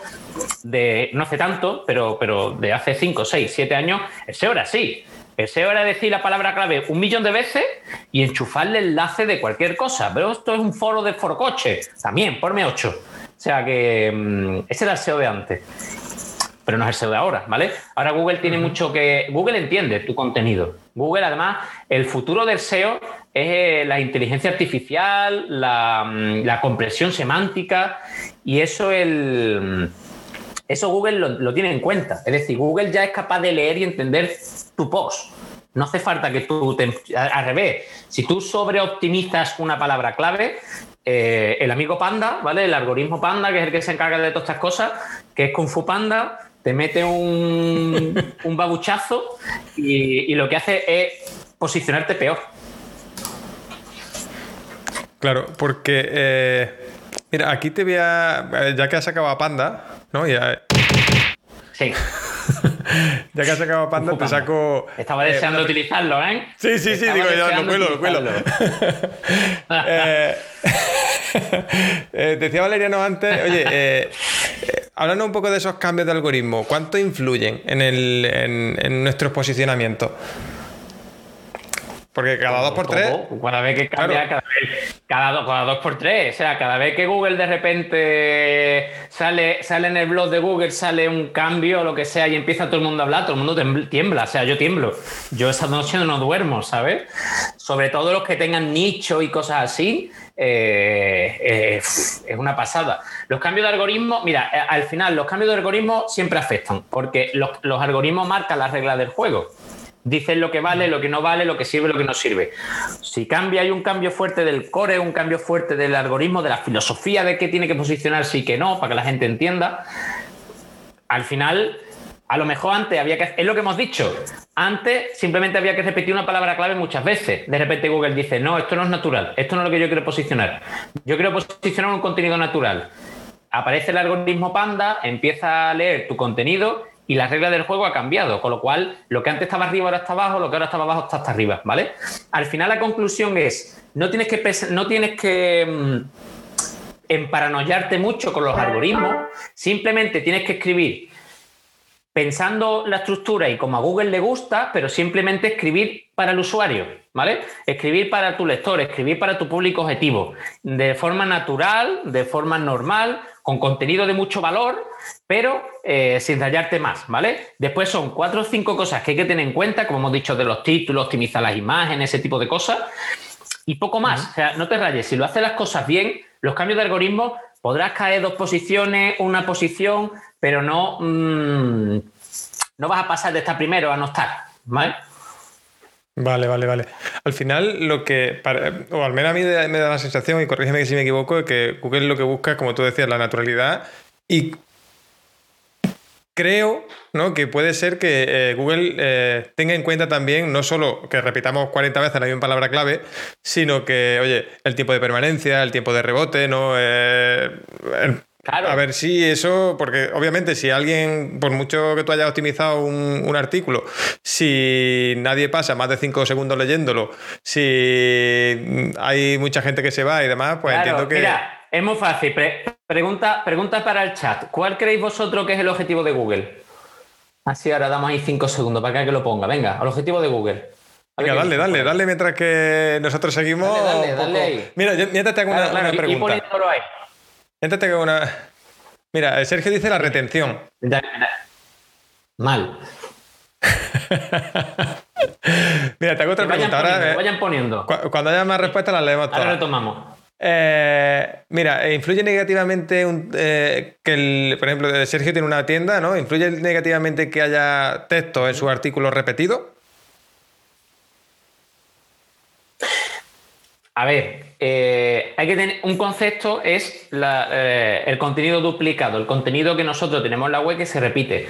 de, no hace tanto, pero, pero de hace 5, 6, 7 años, el SEO era así. El SEO era decir la palabra clave un millón de veces y enchufarle el enlace de cualquier cosa. Pero esto es un foro de forcoche. También, ponme 8. O sea que mm, ese era el SEO de antes. Pero no es el SEO de ahora, ¿vale? Ahora Google tiene mucho que. Google entiende tu contenido. Google, además, el futuro del SEO es eh, la inteligencia artificial, la, mm, la compresión semántica y eso el eso Google lo, tiene en cuenta. Es decir, Google ya es capaz de leer y entender tu post. No hace falta que tú te, al revés. Si tú sobreoptimizas una palabra clave, eh, el amigo Panda, ¿vale? El algoritmo Panda, que es el que se encarga de todas estas cosas, que es Kung Fu Panda, te mete un, <laughs> un babuchazo y, lo que hace es posicionarte peor. Claro, porque eh, mira, aquí te voy a. Ya que has acabado a Panda, ¿no? Ya... Sí. <laughs> ya que has sacado Panda, te saco. Estaba eh, deseando utilizarlo, ¿eh? Sí, sí, sí, digo, yo lo cuelo, lo cuelo. <laughs> eh, <laughs> eh, decía Valeriano antes, oye, eh, hablando un poco de esos cambios de algoritmo, ¿cuánto influyen en, el, en, en nuestros posicionamientos? Porque cada dos por tres. Cada vez que cambia, cada, vez, cada, dos, por tres. O sea, cada vez que Google de repente sale, sale en el blog de Google, sale un cambio o lo que sea y empieza todo el mundo a hablar, todo el mundo tiembla. O sea, yo tiemblo. Yo esa noche no duermo, ¿sabes? Sobre todo los que tengan nicho y cosas así. Eh, eh, es una pasada. Los cambios de algoritmo, mira, eh, al final los cambios de algoritmo siempre afectan, porque los, los algoritmos marcan las reglas del juego. Dicen lo que vale, lo que no vale, lo que sirve, lo que no sirve. Si cambia, hay un cambio fuerte del core, un cambio fuerte del algoritmo, de la filosofía de qué tiene que posicionarse y qué no, para que la gente entienda. Al final, a lo mejor antes había que. Es lo que hemos dicho. Antes simplemente había que repetir una palabra clave muchas veces. De repente Google dice: No, esto no es natural. Esto no es lo que yo quiero posicionar. Yo quiero posicionar un contenido natural. Aparece el algoritmo Panda, empieza a leer tu contenido y la regla del juego ha cambiado, con lo cual lo que antes estaba arriba ahora está abajo, lo que ahora estaba abajo está hasta arriba, ¿vale? Al final la conclusión es, no tienes que, no tienes que mm, emparanoyarte mucho con los algoritmos, simplemente tienes que escribir pensando la estructura y como a Google le gusta, pero simplemente escribir para el usuario, ¿vale? Escribir para tu lector, escribir para tu público objetivo, de forma natural, de forma normal, con contenido de mucho valor, pero eh, sin rayarte más, ¿vale? Después son cuatro o cinco cosas que hay que tener en cuenta, como hemos dicho, de los títulos, optimizar las imágenes, ese tipo de cosas, y poco más. O sea, no te rayes, si lo haces las cosas bien, los cambios de algoritmo podrás caer dos posiciones, una posición, pero no, mm, no vas a pasar de estar primero a no estar, ¿vale? Vale, vale, vale. Al final, lo que, o al menos a mí me da la sensación, y corrígeme si me equivoco, que Google lo que busca como tú decías, la naturalidad y creo ¿no? que puede ser que eh, Google eh, tenga en cuenta también no solo que repitamos 40 veces la misma palabra clave, sino que, oye, el tiempo de permanencia, el tiempo de rebote, ¿no? Eh, a ver si eso, porque obviamente si alguien, por mucho que tú hayas optimizado un, artículo, si nadie pasa más de 5 segundos leyéndolo, si hay mucha gente que se va y demás, pues entiendo que... Mira, es muy fácil. pregunta, pregunta para el chat. ¿Cuál creéis vosotros que es el objetivo de Google? Así ahora damos ahí 5 segundos para que lo ponga. Venga, el objetivo de Google. Venga, dale, dale, dale mientras que nosotros seguimos. Dale, dale, dale Mira, yo, mientras te hago una, pregunta. ahí. Te una. Mira, Sergio dice la retención. Mal. <laughs> Mira, te hago otra pregunta. Ahora, vayan poniendo. Cuando haya más respuestas las leemos todas. Ahora retomamos. Eh, mira, ¿influye negativamente eh, que, por ejemplo, Sergio tiene una tienda, ¿no? ¿Influye negativamente que haya texto en su artículo repetido? A ver, eh, hay que tener un concepto es el contenido duplicado, el contenido que nosotros tenemos en la web que se repite.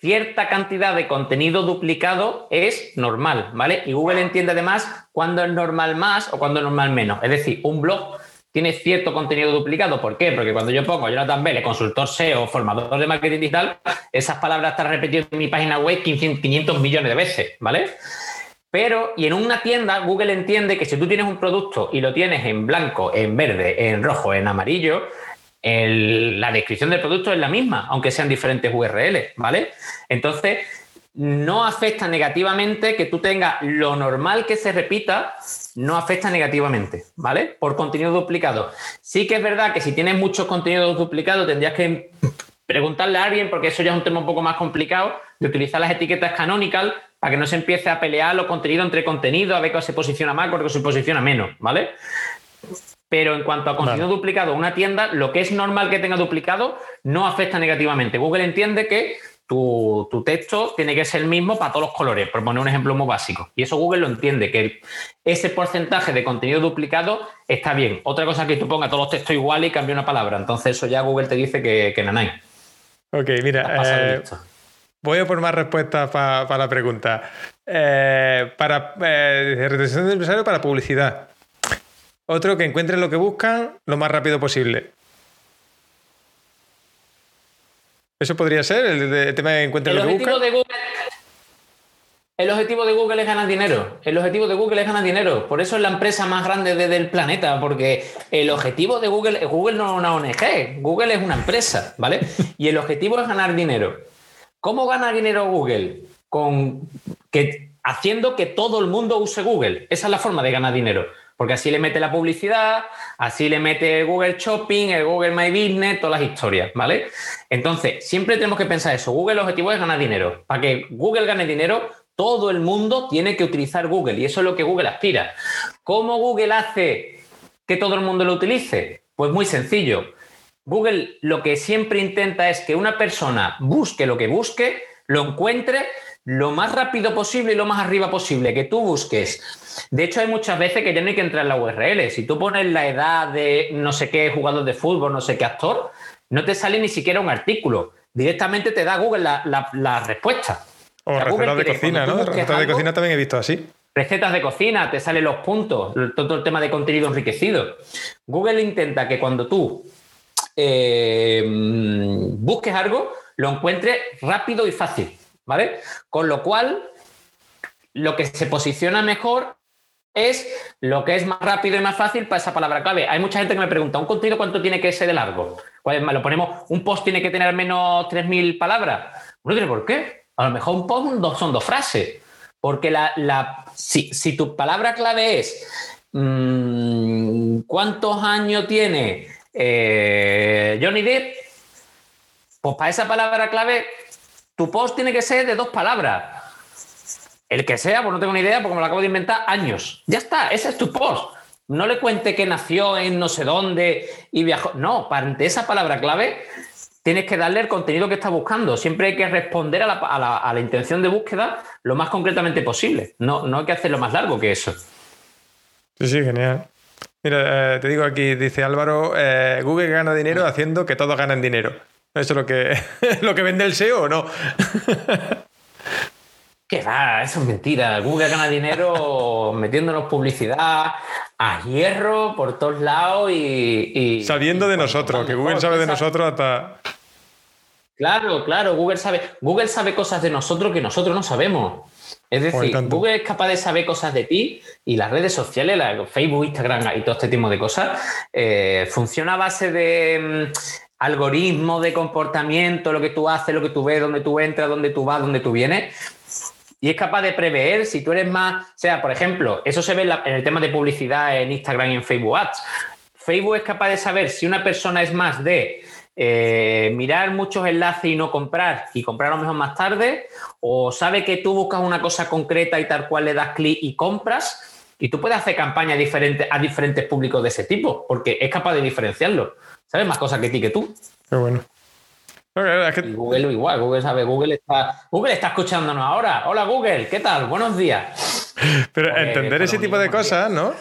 Cierta cantidad de contenido duplicado es normal, ¿vale? Y Google entiende además cuándo es normal más o cuándo es normal menos. Es decir, un blog tiene cierto contenido duplicado. ¿Por qué? Porque cuando yo pongo Jonathan Vélez, consultor SEO, formador de marketing digital, esas palabras están repetidas en mi página web 500 millones de veces, ¿vale? Pero, y en una tienda, Google entiende que si tú tienes un producto y lo tienes en blanco, en verde, en rojo, en amarillo, la descripción del producto es la misma, aunque sean diferentes URLs, ¿vale? Entonces, no afecta negativamente que tú tengas lo normal que se repita, no afecta negativamente, ¿vale? Por contenido duplicado. Sí que es verdad que si tienes muchos contenidos duplicados tendrías que preguntarle a alguien, porque eso ya es un tema un poco más complicado, de utilizar las etiquetas canonical para que no se empiece a pelear los contenidos entre contenidos, a ver cuál se posiciona más, cuál se posiciona menos, ¿vale? Pero en cuanto a contenido duplicado, una tienda, lo que es normal que tenga duplicado no afecta negativamente. Google entiende que tu, texto tiene que ser el mismo para todos los colores, por poner un ejemplo muy básico. Y eso Google lo entiende, que ese porcentaje de contenido duplicado está bien. Otra cosa es que tú pongas todos los textos iguales y cambie una palabra. Entonces eso ya Google te dice que, que nanay. Ok, mira, eh, voy a por más respuestas para la pregunta. Eh, para eh, retención de empresario para publicidad. Otro que encuentren lo que buscan lo más rápido posible. ¿Eso podría ser el, tema de encuentre el objetivo de Google, El objetivo de Google es ganar dinero. El objetivo de Google es ganar dinero. Por eso es la empresa más grande del planeta, porque el objetivo de Google, Google no es una ONG, Google es una empresa, ¿vale? Y el objetivo es ganar dinero. ¿Cómo gana dinero Google? Con que haciendo que todo el mundo use Google. Esa es la forma de ganar dinero. Porque así le mete la publicidad, así le mete Google Shopping, el Google My Business, todas las historias, ¿vale? Entonces, siempre tenemos que pensar eso. Google, el objetivo es ganar dinero. Para que Google gane dinero, todo el mundo tiene que utilizar Google y eso es lo que Google aspira. ¿Cómo Google hace que todo el mundo lo utilice? Pues muy sencillo. Google lo que siempre intenta es que una persona busque lo que busque, lo encuentre lo más rápido posible y lo más arriba posible, que tú busques. De hecho, hay muchas veces que ya no hay que entrar en la URL. Si tú pones la edad de no sé qué jugador de fútbol, no sé qué actor, no te sale ni siquiera un artículo. Directamente te da Google la, respuesta. O, recetas de cocina, ¿no? Recetas de cocina también he visto así. Recetas de cocina, te salen los puntos, todo el tema de contenido enriquecido. Google intenta que cuando tú eh, busques algo, lo encuentres rápido y fácil. ¿vale? Con lo cual, lo que se posiciona mejor es lo que es más rápido y más fácil para esa palabra clave. Hay mucha gente que me pregunta, ¿un contenido cuánto tiene que ser de largo? Lo ponemos, un post tiene que tener al menos 3.000 palabras. Bueno, ¿por qué? A lo mejor un post son dos frases. Porque la, si, tu palabra clave es mm, ¿cuántos años tiene eh, Johnny Depp? Pues para esa palabra clave tu post tiene que ser de dos palabras. El que sea, pues no tengo ni idea, porque me lo acabo de inventar, años. Ya está, ese es tu post. No le cuente que nació en no sé dónde y viajó. No, para esa palabra clave tienes que darle el contenido que estás buscando. Siempre hay que responder a la, intención de búsqueda lo más concretamente posible. No, no hay que hacerlo más largo que eso. Sí, sí, genial. Mira, eh, te digo aquí, dice Álvaro, eh, Google gana dinero haciendo que todos ganen dinero. ¿Eso es lo que, <laughs> lo que vende el SEO o no? <laughs> ¿Qué va? Eso es mentira. Google gana dinero metiéndonos publicidad a hierro por todos lados y. Sabiendo de nosotros, que Google sabe de nosotros hasta. Claro, claro, Google sabe, Google sabe cosas de nosotros que nosotros no sabemos. Es decir, Google es capaz de saber cosas de ti y las redes sociales, Facebook, Instagram y todo este tipo de cosas, eh, funciona a base de mm, algoritmos de comportamiento, lo que tú haces, lo que tú ves, dónde tú entras, dónde tú vas, dónde tú vienes. Y es capaz de prever si tú eres más, o sea, por ejemplo, eso se ve en, el tema de publicidad en Instagram y en Facebook Ads. Facebook es capaz de saber si una persona es más de eh, mirar muchos enlaces y no comprar y comprar a lo mejor más tarde, o sabe que tú buscas una cosa concreta y tal cual le das clic y compras, y tú puedes hacer campañas diferentes a diferentes públicos de ese tipo, porque es capaz de diferenciarlo. ¿Sabes más cosas que ti que tú? Qué bueno. Google igual, Google sabe, Google está, Google está escuchándonos ahora. Hola Google, ¿qué tal? Buenos días. Pero entender ese tipo de cosas, ¿no?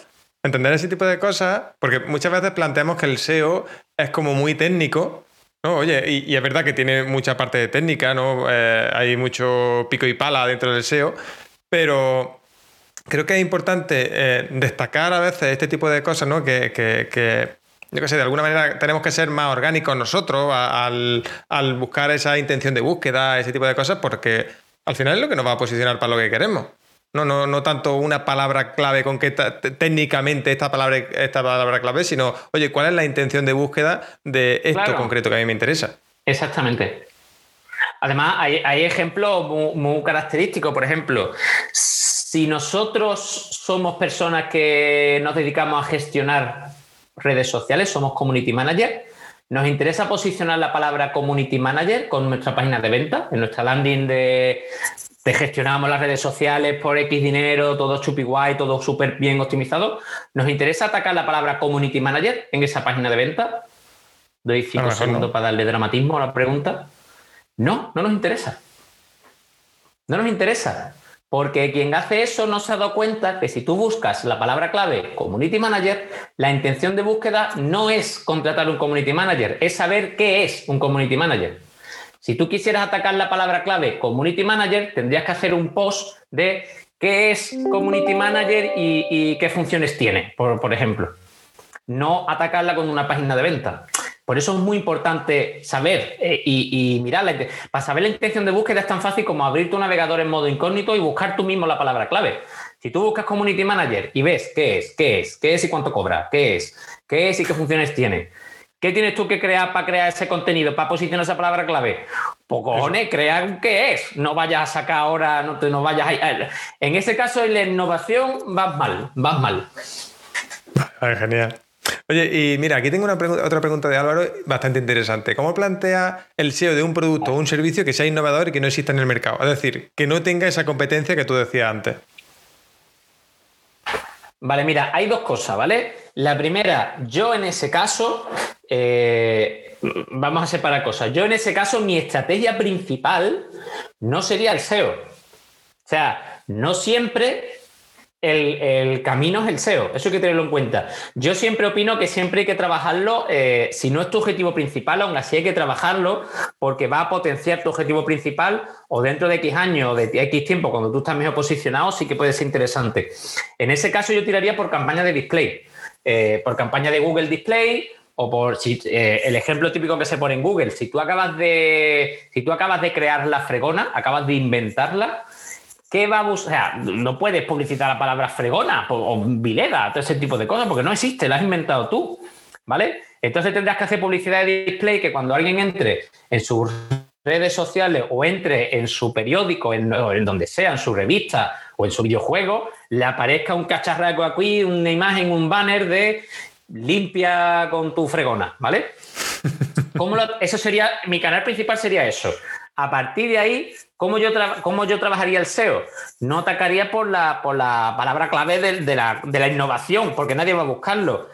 Entender ese tipo de cosas, porque muchas veces planteamos que el SEO es como muy técnico, ¿no? Oye, y, es verdad que tiene mucha parte de técnica, ¿no? Eh, hay mucho pico y pala dentro del SEO, pero creo que es importante eh, destacar a veces este tipo de cosas, ¿no? que, que yo qué sé, de alguna manera tenemos que ser más orgánicos nosotros al, buscar esa intención de búsqueda, ese tipo de cosas, porque al final es lo que nos va a posicionar para lo que queremos. No, no, no tanto una palabra clave con que técnicamente esta palabra, esta palabra clave, sino, oye, ¿cuál es la intención de búsqueda de esto concreto que a mí me interesa? Exactamente. Además, hay, ejemplos muy, muy, característicos. Por ejemplo, si nosotros somos personas que nos dedicamos a gestionar redes sociales, somos community manager. Nos interesa posicionar la palabra community manager con nuestra página de venta, en nuestra landing de, gestionamos las redes sociales por X dinero, todo chupi guay, todo súper bien optimizado. Nos interesa atacar la palabra community manager en esa página de venta. Doy cinco segundos para darle dramatismo a la pregunta. No, no nos interesa. No nos interesa. Porque quien hace eso no se ha dado cuenta que si tú buscas la palabra clave Community Manager, la intención de búsqueda no es contratar un Community Manager, es saber qué es un Community Manager. Si tú quisieras atacar la palabra clave Community Manager, tendrías que hacer un post de qué es Community Manager y, qué funciones tiene, por, ejemplo. No atacarla con una página de venta. Por eso es muy importante saber eh, y, mirarla. Para saber la intención de búsqueda es tan fácil como abrir tu navegador en modo incógnito y buscar tú mismo la palabra clave. Si tú buscas Community Manager y ves qué es, qué es, qué es y cuánto cobra, qué es, qué es y qué funciones tiene, ¿qué tienes tú que crear para crear ese contenido, para posicionar esa palabra clave? Pues cojones, crea qué es. No vayas a sacar ahora, no, te, no vayas a... En ese caso, en la innovación vas mal, vas mal. genial. Oye, y mira, aquí tengo una otra pregunta de Álvaro bastante interesante. ¿Cómo plantea el SEO de un producto o un servicio que sea innovador y que no exista en el mercado? Es decir, que no tenga esa competencia que tú decías antes. Vale, mira, hay dos cosas, ¿vale? La primera, yo en ese caso, eh, vamos a separar cosas. Yo en ese caso, mi estrategia principal no sería el SEO. O sea, no siempre el, camino es el SEO, eso hay que tenerlo en cuenta. Yo siempre opino que siempre hay que trabajarlo, eh, si no es tu objetivo principal, aún así hay que trabajarlo porque va a potenciar tu objetivo principal o dentro de X años o de X tiempo, cuando tú estás mejor posicionado, sí que puede ser interesante. En ese caso yo tiraría por campaña de display, eh, por campaña de Google Display o por si, eh, el ejemplo típico que se pone en Google, si tú acabas de si tú acabas de crear la fregona, acabas de inventarla, ¿Qué va a buscar? no puedes publicitar la palabra fregona o, vileda, todo ese tipo de cosas, porque no existe, la has inventado tú. ¿Vale? Entonces tendrás que hacer publicidad de display que cuando alguien entre en sus redes sociales o entre en su periódico, en donde sea, en su revista o en su videojuego, le aparezca un cacharraco aquí, una imagen, un banner de limpia con tu fregona, ¿vale? <laughs> eso sería, mi canal principal sería eso. A partir de ahí, ¿cómo yo, yo trabajaría el SEO? No atacaría por la, por la palabra clave de, la, innovación, porque nadie va a buscarlo.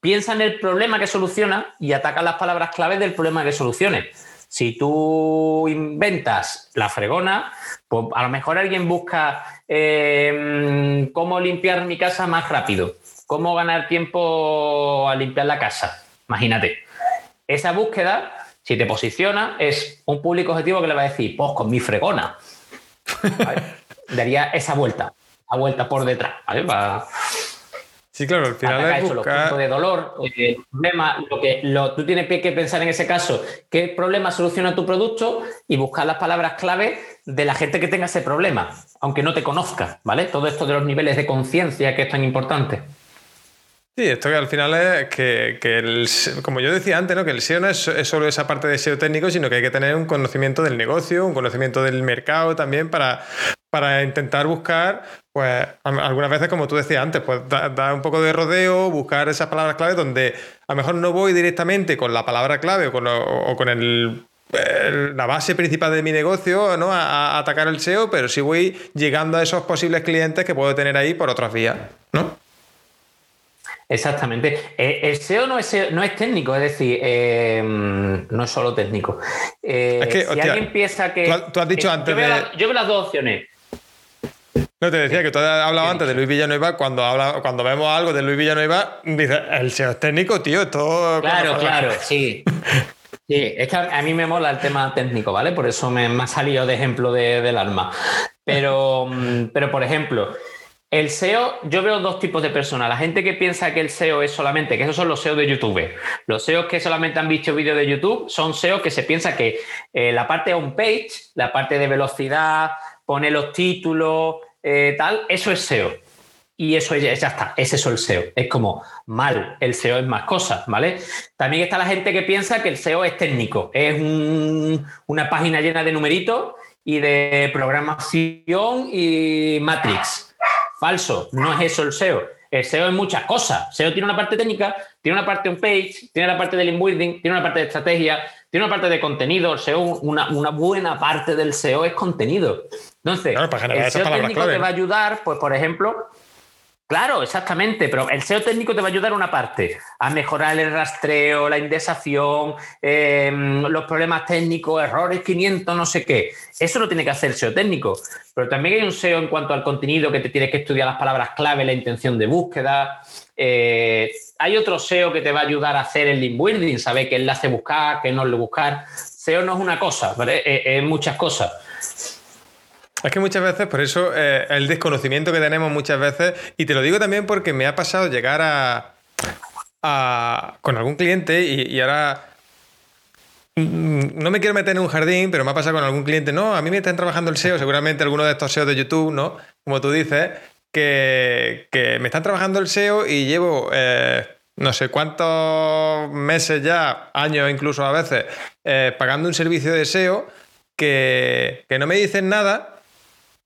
Piensa en el problema que soluciona y ataca las palabras clave del problema que solucione. Si tú inventas la fregona, pues a lo mejor alguien busca em, cómo limpiar mi casa más rápido, cómo ganar tiempo a limpiar la casa. Imagínate. Esa búsqueda Si te posiciona, es un público objetivo que le va a decir, pues con mi fregona. <laughs> Daría esa vuelta, la vuelta por detrás. ¿vale? Sí, claro, al final es buscar... los puntos de dolor, eh, el problema, lo que lo, tú tienes que pensar en ese caso, qué problema soluciona tu producto y buscar las palabras clave de la gente que tenga ese problema, aunque no te conozca, ¿vale? Todo esto de los niveles de conciencia que es tan importante. Sí, esto que al final es que, el, como yo decía antes, ¿no? que el SEO no es, solo esa parte de SEO técnico, sino que hay que tener un conocimiento del negocio, un conocimiento del mercado también para, para intentar buscar, pues algunas veces, como tú decías antes, pues dar un poco de rodeo, buscar esas palabras clave donde a lo mejor no voy directamente con la palabra clave o con, o con el la base principal de mi negocio, ¿no? A, a, atacar el SEO, pero sí voy llegando a esos posibles clientes que puedo tener ahí por otras vías, ¿no? Exactamente. Eh, el SEO no es, no es técnico, es decir, eh, no es solo técnico. Eh, si alguien piensa que. Tú, has dicho antes. Yo veo, yo veo, las dos opciones. No, te decía que tú has hablado antes de Luis Villanueva. Cuando, habla, cuando vemos algo de Luis Villanueva, dice el SEO es técnico, tío. Todo claro, claro, sí. Sí, es que a mí me mola el tema técnico, ¿vale? Por eso me, ha salido de ejemplo del alma. Pero, mm, pero, por ejemplo, el SEO, yo veo dos tipos de personas. La gente que piensa que el SEO es solamente, que esos son los SEO de YouTube. Los SEO que solamente han visto vídeos de YouTube son SEO que se piensa que eh, la parte on page, la parte de velocidad, pone los títulos, eh, tal, eso es SEO. Y eso ya, ya está, es eso el SEO. Es como mal, el SEO es más cosas, ¿vale? También está la gente que piensa que el SEO es técnico, es una página llena de numeritos y de programación y Matrix. Falso, no es eso el SEO. El SEO es muchas cosas. SEO tiene una parte técnica, tiene una parte on page, tiene la parte del inbuilding, tiene una parte de estrategia, tiene una parte de contenido. El SEO, una, buena parte del SEO es contenido. Entonces, el SEO técnico te va a ayudar, pues, por ejemplo, Claro, exactamente, pero el SEO técnico te va a ayudar una parte, a mejorar el rastreo, la indexación, em, los problemas técnicos, errores 500, no sé qué. Eso lo tiene que hacer el SEO técnico, pero también hay un SEO en cuanto al contenido que te tienes que estudiar las palabras clave, la intención de búsqueda. Eh, hay otro SEO que te va a ayudar a hacer el link building, saber qué enlace buscar, qué no lo buscar. SEO no es una cosa, es muchas cosas. Es que muchas veces, por eso, eh, el desconocimiento que tenemos muchas veces, y te lo digo también porque me ha pasado llegar a, con algún cliente y, ahora mm, no me quiero meter en un jardín, pero me ha pasado con algún cliente, no, a mí me están trabajando el SEO, seguramente alguno de estos SEO de YouTube, ¿no? Como tú dices, que, me están trabajando el SEO y llevo... Eh, no sé cuántos meses ya, años incluso a veces, eh, pagando un servicio de SEO que, que, no me dicen nada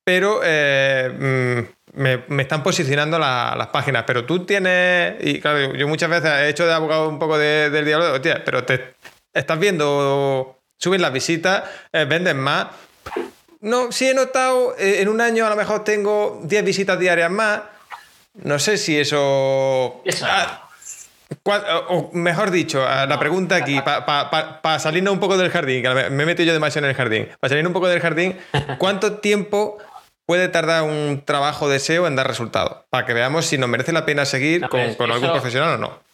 pero eh, mm, me, están posicionando las páginas. Pero tú tienes, y claro, yo muchas veces he hecho de abogado un poco del diálogo, pero te estás viendo, suben las visitas, eh, venden más. No, sí he notado, eh, en un año a lo mejor tengo 10 visitas diarias más. No sé si eso... Ah, o mejor dicho, la pregunta aquí, para salirnos un poco del jardín, que me, he metido yo demasiado en el jardín, para salir un poco del jardín, ¿cuánto tiempo puede tardar un trabajo de SEO en dar resultado, para que veamos si nos merece la pena seguir con, algún profesional o no.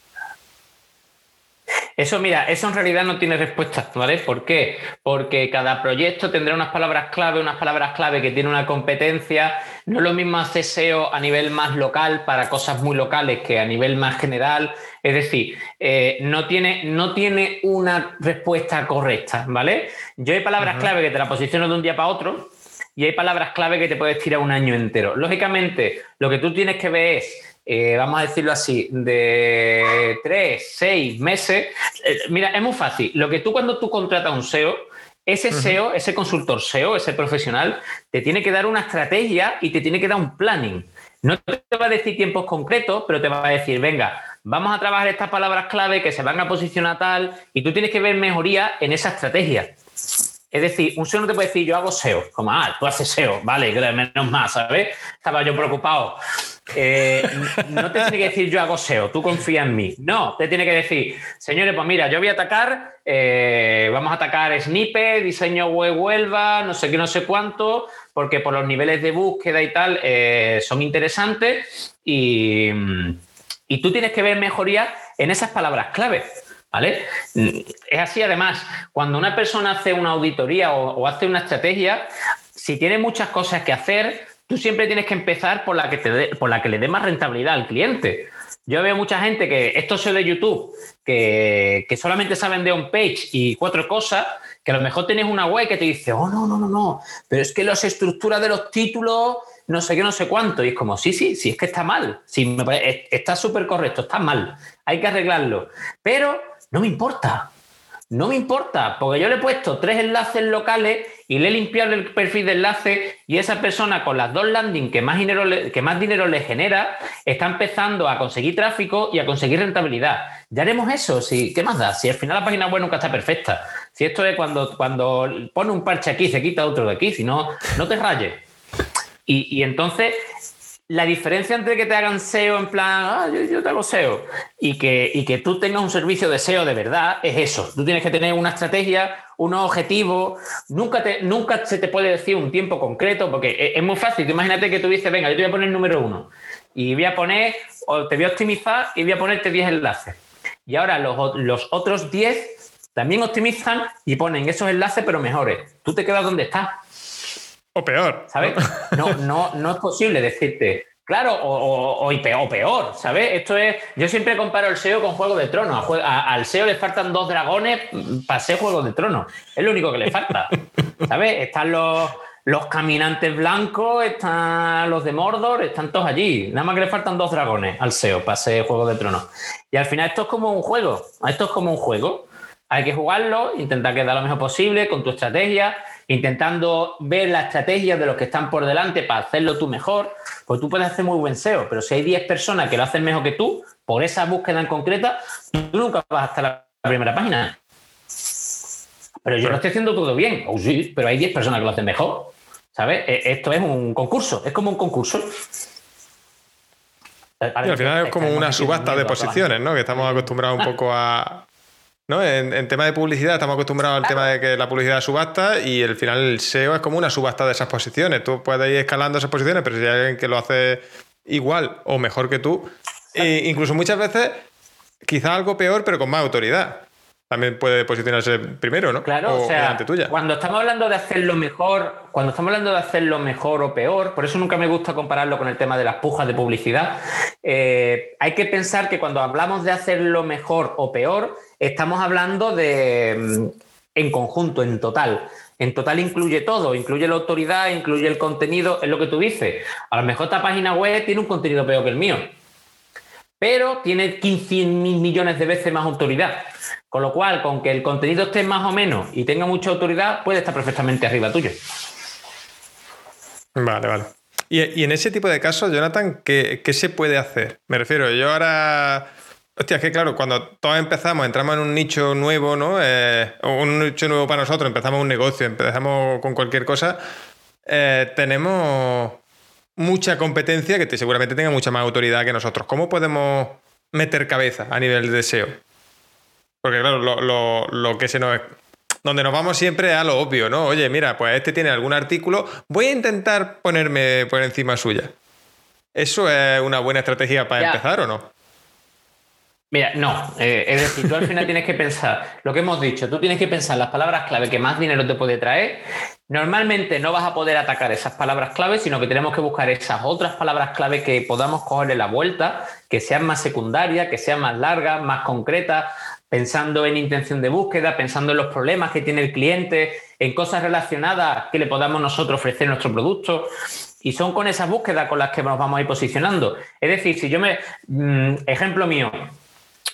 Eso, mira, eso en realidad no tiene respuesta, ¿vale? ¿Por qué? Porque cada proyecto tendrá unas palabras clave, unas palabras clave que tienen una competencia. No es lo mismo hacer SEO a nivel más local para cosas muy locales que a nivel más general. Es decir, eh, no, tiene, no tiene una respuesta correcta, ¿vale? Yo hay palabras clave que te la posiciono de un día para otro, y hay palabras clave que te puedes tirar un año entero. Lógicamente, lo que tú tienes que ver es, eh, vamos a decirlo así, de tres, seis meses. Eh, mira, es muy fácil. Lo que tú cuando tú contratas un SEO, ese SEO, ese consultor SEO, ese profesional, te tiene que dar una estrategia y te tiene que dar un planning. No te va a decir tiempos concretos, pero te va a decir, venga, vamos a trabajar estas palabras clave que se van a posicionar tal, y tú tienes que ver mejoría en esa estrategia. Es decir, un SEO no te puede decir yo hago SEO, como, ah, tú haces SEO, vale, menos más, ¿sabes? Estaba yo preocupado. Eh, no te tiene que decir yo hago SEO, tú confía en mí. No, te tiene que decir, señores, pues mira, yo voy a atacar, eh, vamos a atacar snippet, diseño web Huelva, no sé qué, no sé cuánto, porque por los niveles de búsqueda y tal eh, son interesantes y, y tú tienes que ver mejoría en esas palabras clave. ¿Vale? Es así, además, cuando una persona hace una auditoría o, hace una estrategia, si tiene muchas cosas que hacer, tú siempre tienes que empezar por la que, te por la que le dé más rentabilidad al cliente. Yo veo mucha gente que esto se de YouTube, que, que solamente saben de un page y cuatro cosas, que a lo mejor tienes una web que te dice, oh, no, no, no, no, pero es que las estructuras de los títulos, no sé qué, no sé cuánto. Y es como, sí, sí, sí, es que está mal. Sí, está súper correcto, está mal. Hay que arreglarlo. Pero no me importa. No me importa, porque yo le he puesto tres enlaces locales y le he limpiado el perfil de enlace y esa persona con las dos landing que más dinero le, que más dinero le genera está empezando a conseguir tráfico y a conseguir rentabilidad. Ya haremos eso, si, ¿qué más da? Si al final la página web nunca está perfecta. Si esto es cuando, cuando pone un parche aquí, se quita otro de aquí, si no, no te rayes. Y, y entonces la diferencia entre que te hagan SEO en plan, ah, yo, te hago SEO, y que, y que tú tengas un servicio de SEO de verdad, es eso. Tú tienes que tener una estrategia, unos objetivos. Nunca, nunca se te puede decir un tiempo concreto, porque es, muy fácil. imagínate que tú dices, venga, yo te voy a poner número uno, y voy a poner, o te voy a optimizar y voy a ponerte 10 enlaces. Y ahora los, los otros 10 también optimizan y ponen esos enlaces, pero mejores. Tú te quedas donde estás. O peor. ¿Sabes? No, no, no es posible decirte, claro, o, peor, ¿sabes? Esto es. Yo siempre comparo el SEO con Juego de Tronos. al SEO le faltan dos dragones para ser Juego de Tronos. Es lo único que le falta. ¿Sabes? Están los, los caminantes blancos, están los de Mordor, están todos allí. Nada más que le faltan dos dragones al SEO para ser Juego de Tronos. Y al final esto es como un juego. Esto es como un juego. Hay que jugarlo, intentar quedar lo mejor posible con tu estrategia intentando ver la estrategia de los que están por delante para hacerlo tú mejor, pues tú puedes hacer muy buen SEO, pero si hay 10 personas que lo hacen mejor que tú, por esa búsqueda en concreta, tú nunca vas a estar la primera página. Pero yo lo estoy haciendo todo bien, oh, sí, pero hay 10 personas que lo hacen mejor. ¿Sabes? E, esto es un concurso, es como un concurso. al final es como una subasta de posiciones, ¿no? Que estamos acostumbrados un poco a, ¿no? En, tema de publicidad estamos acostumbrados al tema de que la publicidad subasta y al final el SEO es como una subasta de esas posiciones. Tú puedes ir escalando esas posiciones, pero si hay alguien que lo hace igual o mejor que tú, e incluso muchas veces quizá algo peor, pero con más autoridad. También puede posicionarse primero, ¿no? Claro, o, sea, tuya. cuando estamos hablando de hacerlo mejor, cuando estamos hablando de hacerlo mejor o peor, por eso nunca me gusta compararlo con el tema de las pujas de publicidad, eh, hay que pensar que cuando hablamos de hacerlo mejor o peor, estamos hablando de mm, en conjunto, en total. En total incluye todo, incluye la autoridad, incluye el contenido, es lo que tú dices. A lo mejor esta página web tiene un contenido peor que el mío, pero tiene 15 mil millones de veces más autoridad. Con lo cual, con que el contenido esté más o menos y tenga mucha autoridad, puede estar perfectamente arriba tuyo. Vale, vale. Y, en ese tipo de casos, Jonathan, ¿qué, ¿qué, se puede hacer? Me refiero, yo ahora Hostia, es que claro, cuando todos empezamos, entramos en un nicho nuevo, ¿no? Eh, un nicho nuevo para nosotros, empezamos un negocio, empezamos con cualquier cosa, eh, tenemos mucha competencia que seguramente tenga mucha más autoridad que nosotros. ¿Cómo podemos meter cabeza a nivel de SEO? Porque claro, lo, que se nos... Donde nos vamos siempre a lo obvio, ¿no? Oye, mira, pues este tiene algún artículo, voy a intentar ponerme por encima suya. ¿Eso es una buena estrategia para empezar o no? Mira, no. Eh, es decir, tú al final tienes que pensar lo que hemos dicho. Tú tienes que pensar las palabras clave que más dinero te puede traer. Normalmente no vas a poder atacar esas palabras clave, sino que tenemos que buscar esas otras palabras clave que podamos cogerle la vuelta, que sean más secundarias, que sean más largas, más concretas, pensando en intención de búsqueda, pensando en los problemas que tiene el cliente, en cosas relacionadas que le podamos nosotros ofrecer nuestro producto. Y son con esas búsquedas con las que nos vamos a ir posicionando. Es decir, si yo me. Mm, ejemplo mío,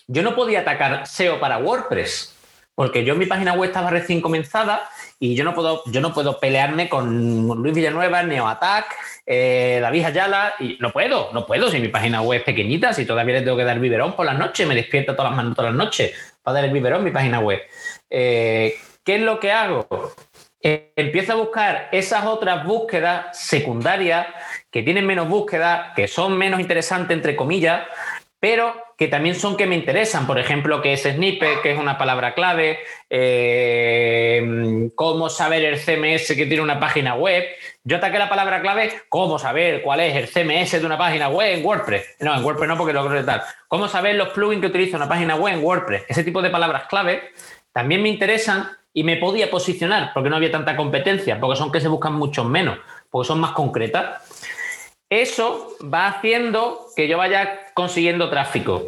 yo no podía atacar SEO para WordPress, porque yo en mi página web estaba recién comenzada y yo no puedo, yo no puedo pelearme con Luis Villanueva, NeoAttack, eh, David Ayala, y no puedo, no puedo, si mi página web es pequeñita, si todavía le tengo que dar biberón por las noches, me despierto todas las manos todas las noches para dar el biberón mi página web. Eh, ¿Qué es lo que hago? Eh, empiezo a buscar esas otras búsquedas secundarias que tienen menos búsquedas, que son menos interesantes, entre comillas, pero que también son que me interesan. Por ejemplo, qué es snippet, que es una palabra clave, eh, cómo saber el CMS que tiene una página web. Yo ataqué la palabra clave, cómo saber cuál es el CMS de una página web en WordPress. No, en WordPress no, porque lo creo tal. Cómo saber los plugins que utiliza una página web en WordPress. Ese tipo de palabras clave también me interesan y me podía posicionar porque no había tanta competencia, porque son que se buscan mucho menos, porque son más concretas. Eso va haciendo que yo vaya consiguiendo tráfico,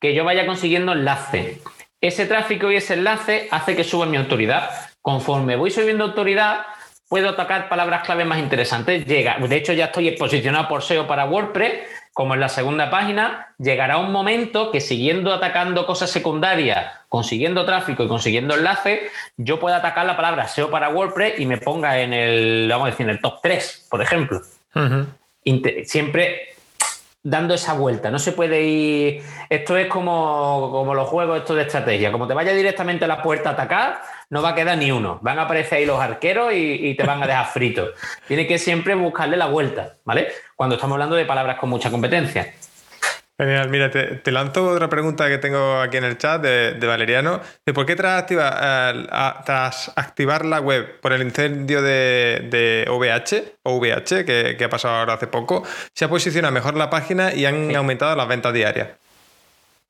que yo vaya consiguiendo enlace. Ese tráfico y ese enlace hace que suba mi autoridad. Conforme voy subiendo autoridad, puedo atacar palabras clave más interesantes. Llega, de hecho, ya estoy posicionado por SEO para WordPress, como en la segunda página. Llegará un momento que siguiendo atacando cosas secundarias, consiguiendo tráfico y consiguiendo enlace, yo pueda atacar la palabra SEO para WordPress y me ponga en el, vamos a decir, en el top 3, por ejemplo siempre dando esa vuelta. No se puede ir. Esto es como, como los juegos estos de estrategia. Como te vaya directamente a la puerta a atacar, no va a quedar ni uno. Van a aparecer ahí los arqueros y, y te van a dejar frito. Tiene que siempre buscarle la vuelta, ¿vale? Cuando estamos hablando de palabras con mucha competencia. Genial, mira, te, lanzo otra pregunta que tengo aquí en el chat de, Valeriano. ¿Por qué tras, eh, tras, activar la web por el incendio de, de OVH, o VH, que, ha pasado ahora hace poco, se ha posicionado mejor la página y han aumentado las ventas diarias?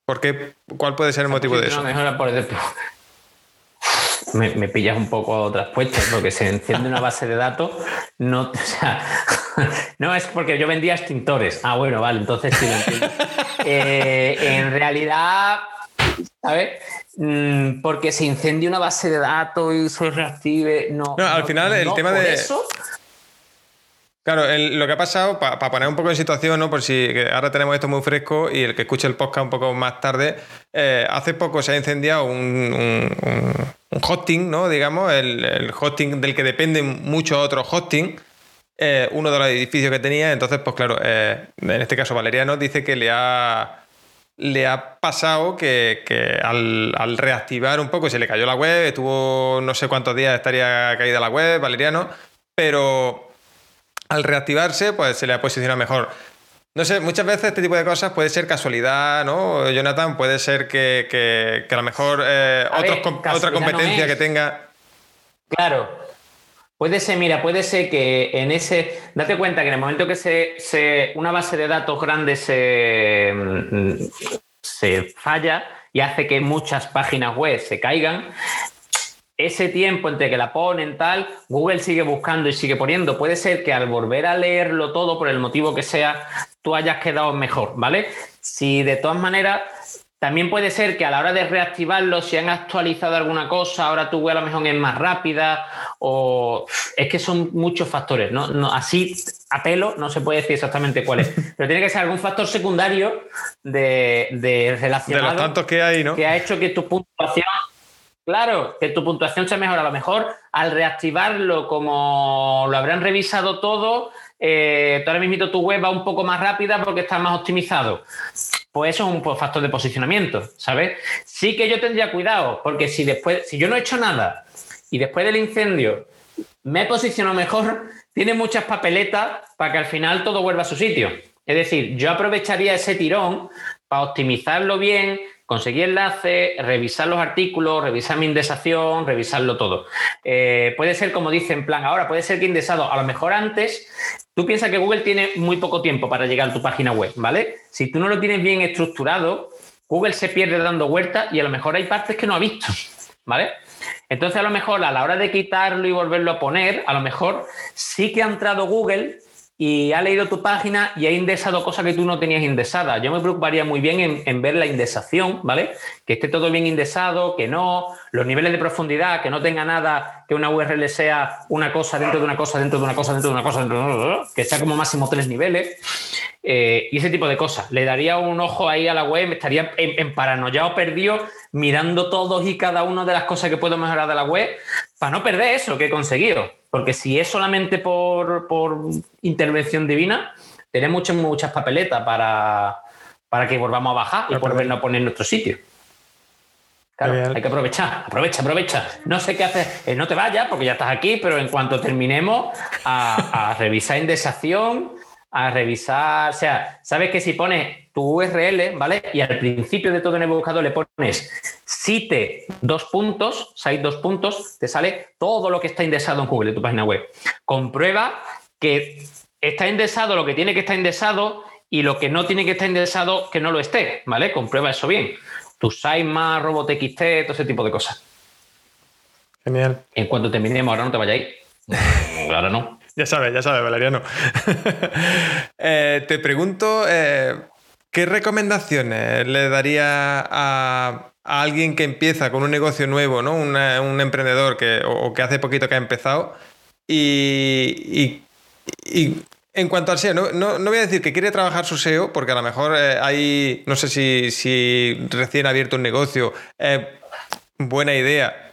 ¿Por qué? ¿Cuál puede ser el motivo de eso? Mejor por <laughs> me, pillas un poco traspuesto porque se enciende una base de datos. No, <laughs> <laughs> no es porque yo vendía extintores. Ah, bueno, vale, entonces sí lo entiendo. Eh, en realidad, ¿sabes? Mm, porque se incendia una base de datos y se reactive. No, no al final el tema de. Eso, Claro, lo que ha pasado, para poner un poco en situación, ¿no? por si ahora tenemos esto muy fresco y el que escuche el podcast un poco más tarde, eh, hace poco se ha incendiado un, hosting, ¿no? digamos, el, hosting del que dependen muchos otros hosting, eh, uno de los edificios que tenía, entonces, pues claro, eh, en este caso Valeriano dice que le ha, le ha pasado que, al, al, reactivar un poco se le cayó la web, estuvo no sé cuántos días estaría caída la web, Valeriano, pero al reactivarse, pues se le ha posicionado mejor. No sé, muchas veces este tipo de cosas puede ser casualidad, ¿no? Jonathan, puede ser que, a lo mejor eh, otra competencia que tenga. Claro. Puede ser, mira, puede ser que en ese. Date cuenta que en el momento que se, una base de datos grande se, mm, se falla y hace que muchas páginas web se caigan, ese tiempo entre que la ponen tal, Google sigue buscando y sigue poniendo. Puede ser que al volver a leerlo todo, por el motivo que sea, tú hayas quedado mejor, ¿vale? Si de todas maneras, también puede ser que a la hora de reactivarlo, si han actualizado alguna cosa, ahora tu web a lo mejor es más rápida, o es que son muchos factores, ¿no? no así a pelo no se puede decir exactamente cuál es, <laughs> pero tiene que ser algún factor secundario de, de relacionado. De los tantos que hay, ¿no? Que ha hecho que tu puntuación Claro, que tu puntuación se mejora. A lo mejor al reactivarlo, como lo habrán revisado todo, eh, ahora mismo tu web va un poco más rápida porque está más optimizado. Pues eso es un factor de posicionamiento, ¿sabes? Sí que yo tendría cuidado, porque si después, si yo no he hecho nada y después del incendio me posiciono mejor, tiene muchas papeletas para que al final todo vuelva a su sitio. Es decir, yo aprovecharía ese tirón para optimizarlo bien, conseguir enlace, revisar los artículos, revisar mi indexación, revisarlo todo. Eh, puede ser, como dice en plan ahora, puede ser que indexado, a lo mejor antes, tú piensas que Google tiene muy poco tiempo para llegar a tu página web, ¿vale? Si tú no lo tienes bien estructurado, Google se pierde dando vueltas y a lo mejor hay partes que no ha visto, ¿vale? Entonces, a lo mejor a la hora de quitarlo y volverlo a poner, a lo mejor sí que ha entrado Google y ha leído tu página y ha indexado cosas que tú no tenías indexadas. Yo me preocuparía muy bien en, ver la indexación, ¿vale? Que esté todo bien indexado, que no, los niveles de profundidad, que no tenga nada, que una URL sea una cosa dentro de una cosa, dentro de una cosa, dentro de una cosa, dentro de una cosa, que sea como máximo tres niveles. Eh, y ese tipo de cosas. Le daría un ojo ahí a la web, estaría en, en paranoiado perdido mirando todos y cada una de las cosas que puedo mejorar de la web para no perder eso que he conseguido. Porque si es solamente por, intervención divina, tenemos muchas, muchas papeletas para, para que volvamos a bajar y volvernos a poner en nuestro sitio. Claro, hay que aprovechar, aprovecha, aprovecha. No sé qué hacer, eh, no te vayas porque ya estás aquí, pero en cuanto terminemos, a, a revisar indexación, a revisar, o sea, sabes que si pones tu URL, ¿vale? Y al principio de todo en el buscador le pones site dos puntos, site dos puntos, te sale todo lo que está indexado en Google de tu página web. Comprueba que está indexado lo que tiene que estar indexado y lo que no tiene que estar indexado que no lo esté, ¿vale? Comprueba eso bien. Tu Saima, RobotXT, todo ese tipo de cosas. Genial. En cuanto terminemos, ahora no te vayáis. <laughs> Ahora no. Ya sabes, ya sabes, Valeriano. <laughs> Eh, te pregunto, eh, ¿qué recomendaciones le daría a, alguien que empieza con un negocio nuevo, ¿no? un emprendedor que, o, que hace poquito que ha empezado? Y, en cuanto al SEO, no, voy a decir que quiere trabajar su SEO, porque a lo mejor eh, hay, no sé si, recién abierto un negocio, buena idea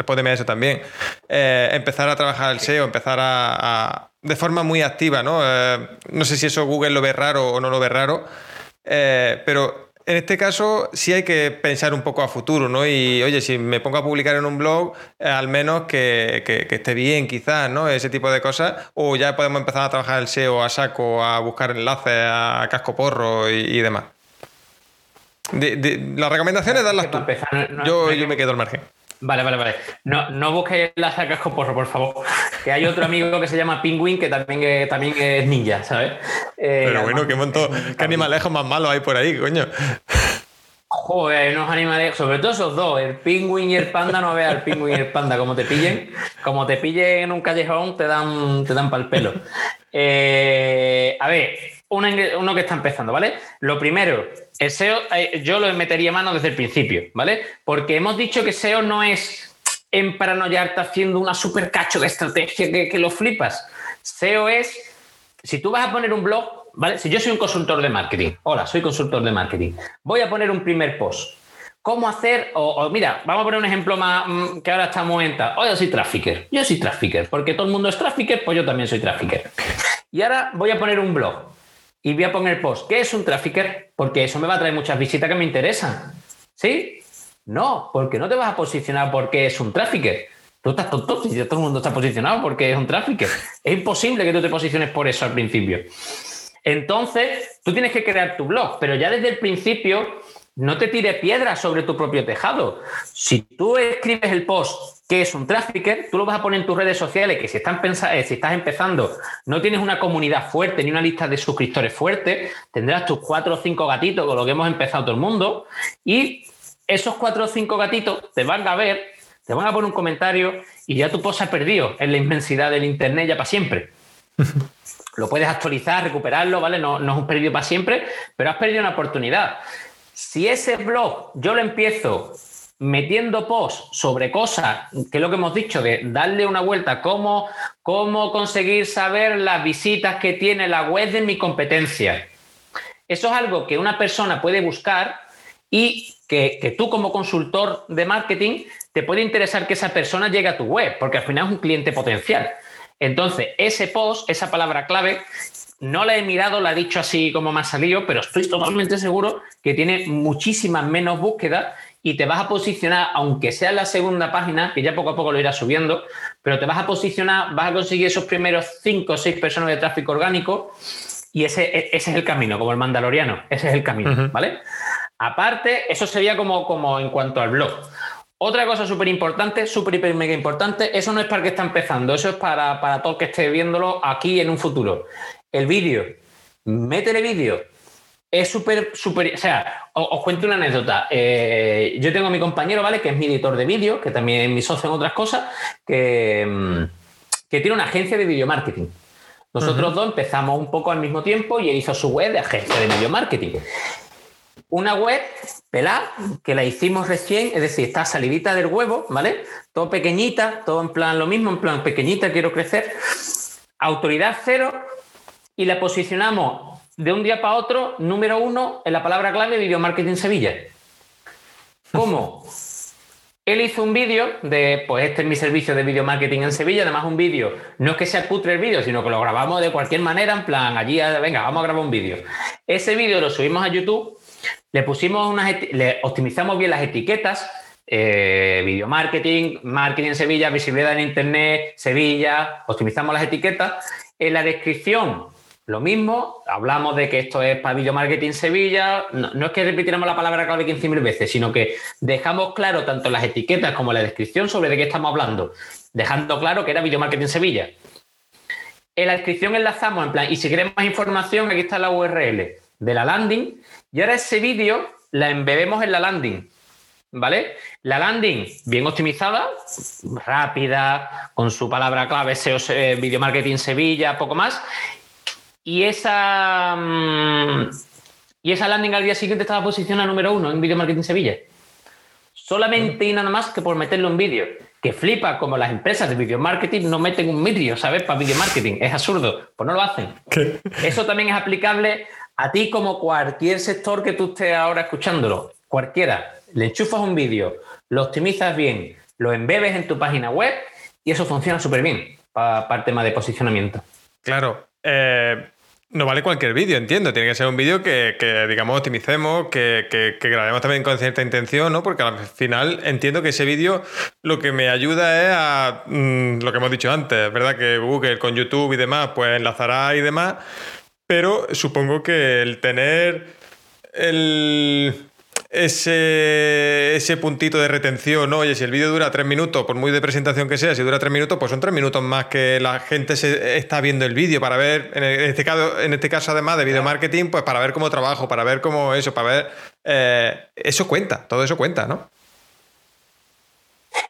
respóndeme a eso también. Eh, empezar a trabajar el SEO, empezar a, de forma muy activa, ¿no? Eh, no sé si eso Google lo ve raro o no lo ve raro, eh, pero en este caso sí hay que pensar un poco a futuro, ¿no? Y oye, si me pongo a publicar en un blog, al menos que, esté bien, quizás, ¿no? Ese tipo de cosas. O ya podemos empezar a trabajar el SEO a saco, a buscar enlaces, a casco porro y, demás. las recomendaciones darlas tú. yo, yo me quedo al margen. Vale, vale, vale. No, no busques la sacas con porro, por favor. Que hay otro amigo que se llama Penguin que también es, también es ninja, ¿sabes? Eh, Pero bueno, qué montón, qué animalejos más malos hay por ahí, coño. Joder, unos animales, sobre todo esos dos, el pingüín y el panda, no veas el pingüín y el panda, como te pillen, como te pillen en un callejón, te dan, te dan pal pelo. Eh, a ver, uno, que está empezando, ¿vale? Lo primero, el SEO eh, yo lo metería mano desde el principio, ¿vale? Porque hemos dicho que SEO no es en paranoiarte haciendo una super cacho de estrategia que, que lo flipas. SEO es, si tú vas a poner un blog, ¿vale? Si yo soy un consultor de marketing, hola, soy consultor de marketing, voy a poner un primer post. ¿Cómo hacer? O, mira, vamos a poner un ejemplo más mm, que ahora estamos en... Oh, yo soy trafficker. Yo soy trafficker. Porque todo el mundo es trafficker, pues yo también soy trafficker. Y ahora voy a poner un blog y voy a poner post. ¿Qué es un trafficker? Porque eso me va a traer muchas visitas que me interesan. ¿Sí? No, porque no te vas a posicionar porque es un trafficker. Tú estás tonto, si todo el mundo está posicionado porque es un trafficker. Es imposible que tú te posiciones por eso al principio. Entonces, tú tienes que crear tu blog, pero ya desde el principio no te tire piedras sobre tu propio tejado. Si tú escribes el post que es un trafficker, tú lo vas a poner en tus redes sociales, que si, están eh, si estás empezando, no tienes una comunidad fuerte ni una lista de suscriptores fuerte, tendrás tus cuatro o cinco gatitos con lo que hemos empezado todo el mundo, y esos cuatro o cinco gatitos te van a ver, te van a poner un comentario y ya tu post ha perdido en la inmensidad del Internet ya para siempre. <laughs> lo puedes actualizar, recuperarlo, ¿vale? No, no es un perdido para siempre, pero has perdido una oportunidad. Si ese blog yo lo empiezo metiendo posts sobre cosas, que es lo que hemos dicho, de darle una vuelta, cómo, cómo conseguir saber las visitas que tiene la web de mi competencia. Eso es algo que una persona puede buscar y que, que, tú como consultor de marketing te puede interesar que esa persona llegue a tu web, porque al final es un cliente potencial. Entonces, ese post, esa palabra clave, no la he mirado, la he dicho así como me ha salido, pero estoy totalmente seguro que tiene muchísimas menos búsquedas y te vas a posicionar, aunque sea en la segunda página, que ya poco a poco lo irás subiendo, pero te vas a posicionar, vas a conseguir esos primeros cinco o seis personas de tráfico orgánico y ese, e, ese es el camino, como el mandaloriano, ese es el camino, ¿vale? Aparte, eso sería como, como en cuanto al blog. Otra cosa súper importante, súper hiper mega importante, eso no es para el que está empezando, eso es para, para todo el que esté viéndolo aquí en un futuro. El vídeo, métele vídeo, es súper, súper, o sea, os, cuento una anécdota. Eh, yo tengo a mi compañero, ¿vale? Que es mi editor de vídeo, que también es mi socio en otras cosas, que, mm, que tiene una agencia de video marketing. Nosotros dos empezamos un poco al mismo tiempo y él hizo su web de agencia de video marketing. Una web pelada que la hicimos recién, es decir, está salidita del huevo, ¿vale? Todo pequeñita, todo en plan lo mismo, en plan pequeñita, quiero crecer. Autoridad cero y la posicionamos de un día para otro, número uno en la palabra clave Video Marketing Sevilla. ¿Cómo? Él hizo un vídeo de, pues este es mi servicio de video marketing en Sevilla, además un vídeo, no es que sea cutre el vídeo, sino que lo grabamos de cualquier manera, en plan, allí, venga, vamos a grabar un vídeo. Ese vídeo lo subimos a YouTube, le pusimos unas, le optimizamos bien las etiquetas, eh, video marketing, marketing en Sevilla, visibilidad en Internet, Sevilla, optimizamos las etiquetas. En la descripción lo mismo, hablamos de que esto es para Video Marketing Sevilla, no, es que repitiéramos la palabra clave 15.000 veces, sino que dejamos claro tanto las etiquetas como la descripción sobre de qué estamos hablando, dejando claro que era Video Marketing Sevilla. En la descripción enlazamos en plan, y si queremos más información, aquí está la URL de la landing, y ahora ese vídeo la embebemos en la landing. ¿Vale? La landing bien optimizada, rápida, con su palabra clave SEO, eh, Video Marketing Sevilla, poco más. Y esa, mm, y esa landing al día siguiente estaba posicionada número uno en Video Marketing Sevilla. Solamente y nada más que por meterlo en vídeo. Que flipa como las empresas de video marketing no meten un vídeo, ¿sabes? Para video marketing. Es absurdo. Pues no lo hacen. Eso también es aplicable a ti como cualquier sector que tú estés ahora escuchándolo. Cualquiera le enchufas un vídeo, lo optimizas bien, lo embebes en tu página web y eso funciona súper bien para, el tema de posicionamiento. Claro. Eh, no vale cualquier vídeo, entiendo. Tiene que ser un vídeo que, digamos, optimicemos, que, que, grabemos también con cierta intención, ¿no? Porque al final entiendo que ese vídeo lo que me ayuda es a mm, lo que hemos dicho antes, ¿verdad? Que Google con YouTube y demás, pues enlazará y demás. Pero supongo que el tener el ese, ese puntito de retención, oye, si el vídeo dura tres minutos, por muy de presentación que sea, si dura tres minutos, pues son tres minutos más que la gente se está viendo el vídeo para ver, en este caso, en este caso además de video marketing, pues para ver cómo trabajo, para ver cómo eso, para ver... Eh, eso cuenta, todo eso cuenta, ¿no?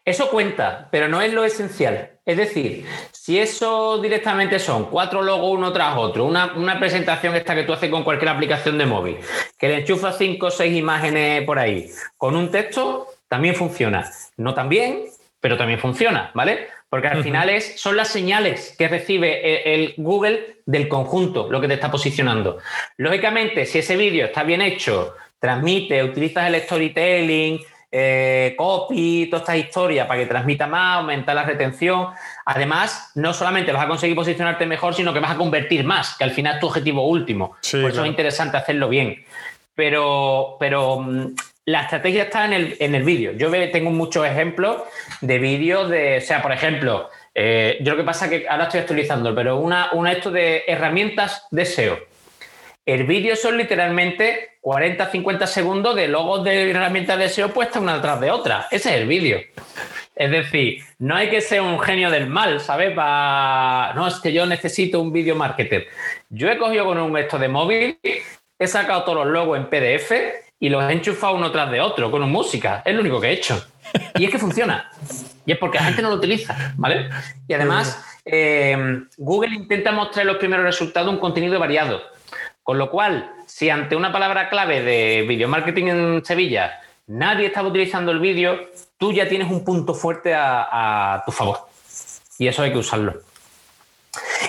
Eso cuenta, pero no es lo esencial. Es decir, si eso directamente son cuatro logos uno tras otro, una, presentación esta que tú haces con cualquier aplicación de móvil, que le enchufas cinco o seis imágenes por ahí, con un texto, también funciona. No tan bien, pero también funciona, ¿vale? Porque al final es, son las señales que recibe el, Google del conjunto, lo que te está posicionando. Lógicamente, si ese vídeo está bien hecho, transmite, utilizas el storytelling, eh, copy, todas estas historias para que transmita más, aumentar la retención. Además, no solamente vas a conseguir posicionarte mejor, sino que vas a convertir más, que al final es tu objetivo último. Por eso es interesante hacerlo bien. Pero, pero mm, la estrategia está en el, en el vídeo. Yo tengo muchos ejemplos de vídeos de, o sea, por ejemplo, eh, yo lo que pasa es que ahora estoy actualizando, pero una, una esto de herramientas de SEO. El vídeo son literalmente 40-50 segundos de logos de herramientas de SEO puestas una detrás de otra. Ese es el vídeo. Es decir, no hay que ser un genio del mal, ¿sabes? No, es que yo necesito un vídeo marketer. Yo he cogido con un esto de móvil, he sacado todos los logos en PDF y los he enchufado uno tras de otro con música. Es lo único que he hecho. Y es que funciona. Y es porque la gente no lo utiliza, ¿vale? Y además, eh, Google intenta mostrar los primeros resultados un contenido variado. Con lo cual, si ante una palabra clave de video marketing en Sevilla nadie estaba utilizando el vídeo, tú ya tienes un punto fuerte a, tu favor. Y eso hay que usarlo.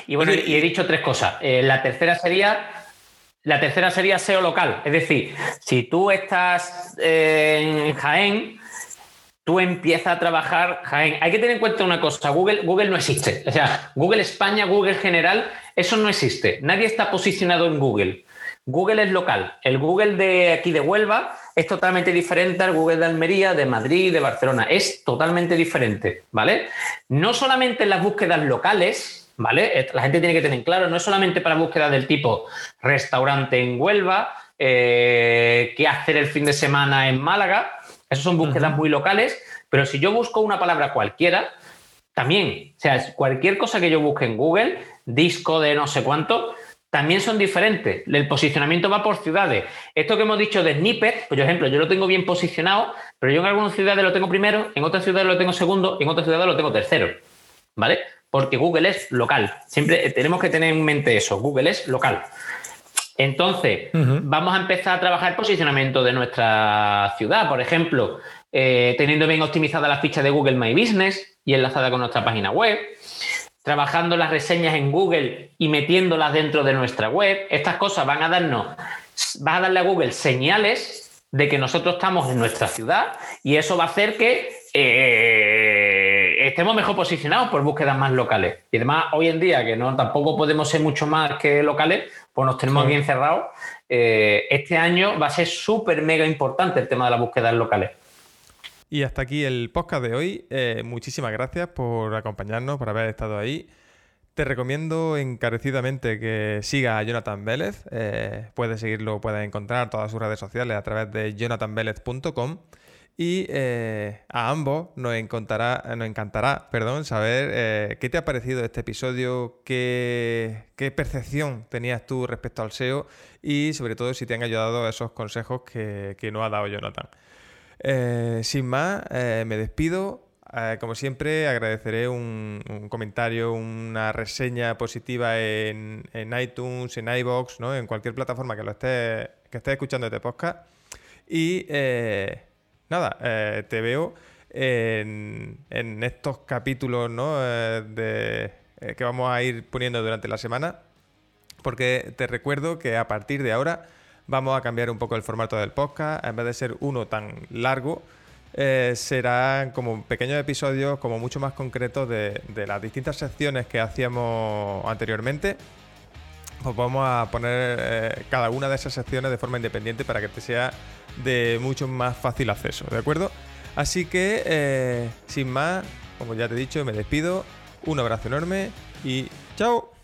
Y bueno, y he dicho tres cosas. Eh, la tercera sería. La tercera sería SEO local. Es decir, si tú estás eh, en Jaén, tú empiezas a trabajar Jaén. Hay que tener en cuenta una cosa, Google, Google no existe. O sea, Google España, Google general, eso no existe. Nadie está posicionado en Google. Google es local. El Google de aquí de Huelva es totalmente diferente al Google de Almería, de Madrid, de Barcelona. Es totalmente diferente, ¿vale? No solamente en las búsquedas locales, ¿vale? La gente tiene que tener claro, no es solamente para búsquedas del tipo restaurante en Huelva, eh, qué hacer el fin de semana en Málaga. Esas son búsquedas muy locales, pero si yo busco una palabra cualquiera, también, o sea, cualquier cosa que yo busque en Google, disco de no sé cuánto, también son diferentes. El posicionamiento va por ciudades. Esto que hemos dicho de snippet, por ejemplo, yo lo tengo bien posicionado, pero yo en algunas ciudades lo tengo primero, en otras ciudades lo tengo segundo, en otras ciudades lo tengo tercero. ¿Vale? Porque Google es local. Siempre tenemos que tener en mente eso. Google es local. Entonces, vamos a empezar a trabajar el posicionamiento de nuestra ciudad. Por ejemplo, eh, teniendo bien optimizada la ficha de Google My Business y enlazada con nuestra página web trabajando las reseñas en Google y metiéndolas dentro de nuestra web. Estas cosas van a darnos, va a darle a Google señales de que nosotros estamos en nuestra ciudad y eso va a hacer que eh, estemos mejor posicionados por búsquedas más locales. Y además, hoy en día, que no tampoco podemos ser mucho más que locales, pues nos tenemos bien encerrados. Eh, este año va a ser súper mega importante el tema de las búsquedas locales. Y hasta aquí el podcast de hoy. Eh, muchísimas gracias por acompañarnos, por haber estado ahí. Te recomiendo encarecidamente que siga a Jonathan Vélez. Eh, puedes seguirlo, puedes encontrar todas sus redes sociales a través de jonathanvelez.com. Y eh, a ambos nos encantará, nos encantará perdón, saber eh, qué te ha parecido este episodio, qué, percepción tenías tú respecto al SEO y sobre todo si te han ayudado esos consejos que, que nos ha dado Jonathan. sin más, me despido. Eh, como siempre, agradeceré un, comentario, una reseña positiva en, iTunes, en iBox, ¿no? en cualquier plataforma que lo esté, que esté escuchando este podcast. Y eh, nada, eh, te veo en, estos capítulos ¿no? de, que vamos a ir poniendo durante la semana. Porque te recuerdo que a partir de ahora vamos a cambiar un poco el formato del podcast. En vez de ser uno tan largo, eh, serán como pequeños episodios como mucho más concretos de, las distintas secciones que hacíamos anteriormente. Pues vamos a poner eh, cada una de esas secciones de forma independiente para que te sea de mucho más fácil acceso, ¿de acuerdo? Así que, eh, sin más, como ya te he dicho, me despido. Un abrazo enorme y chao.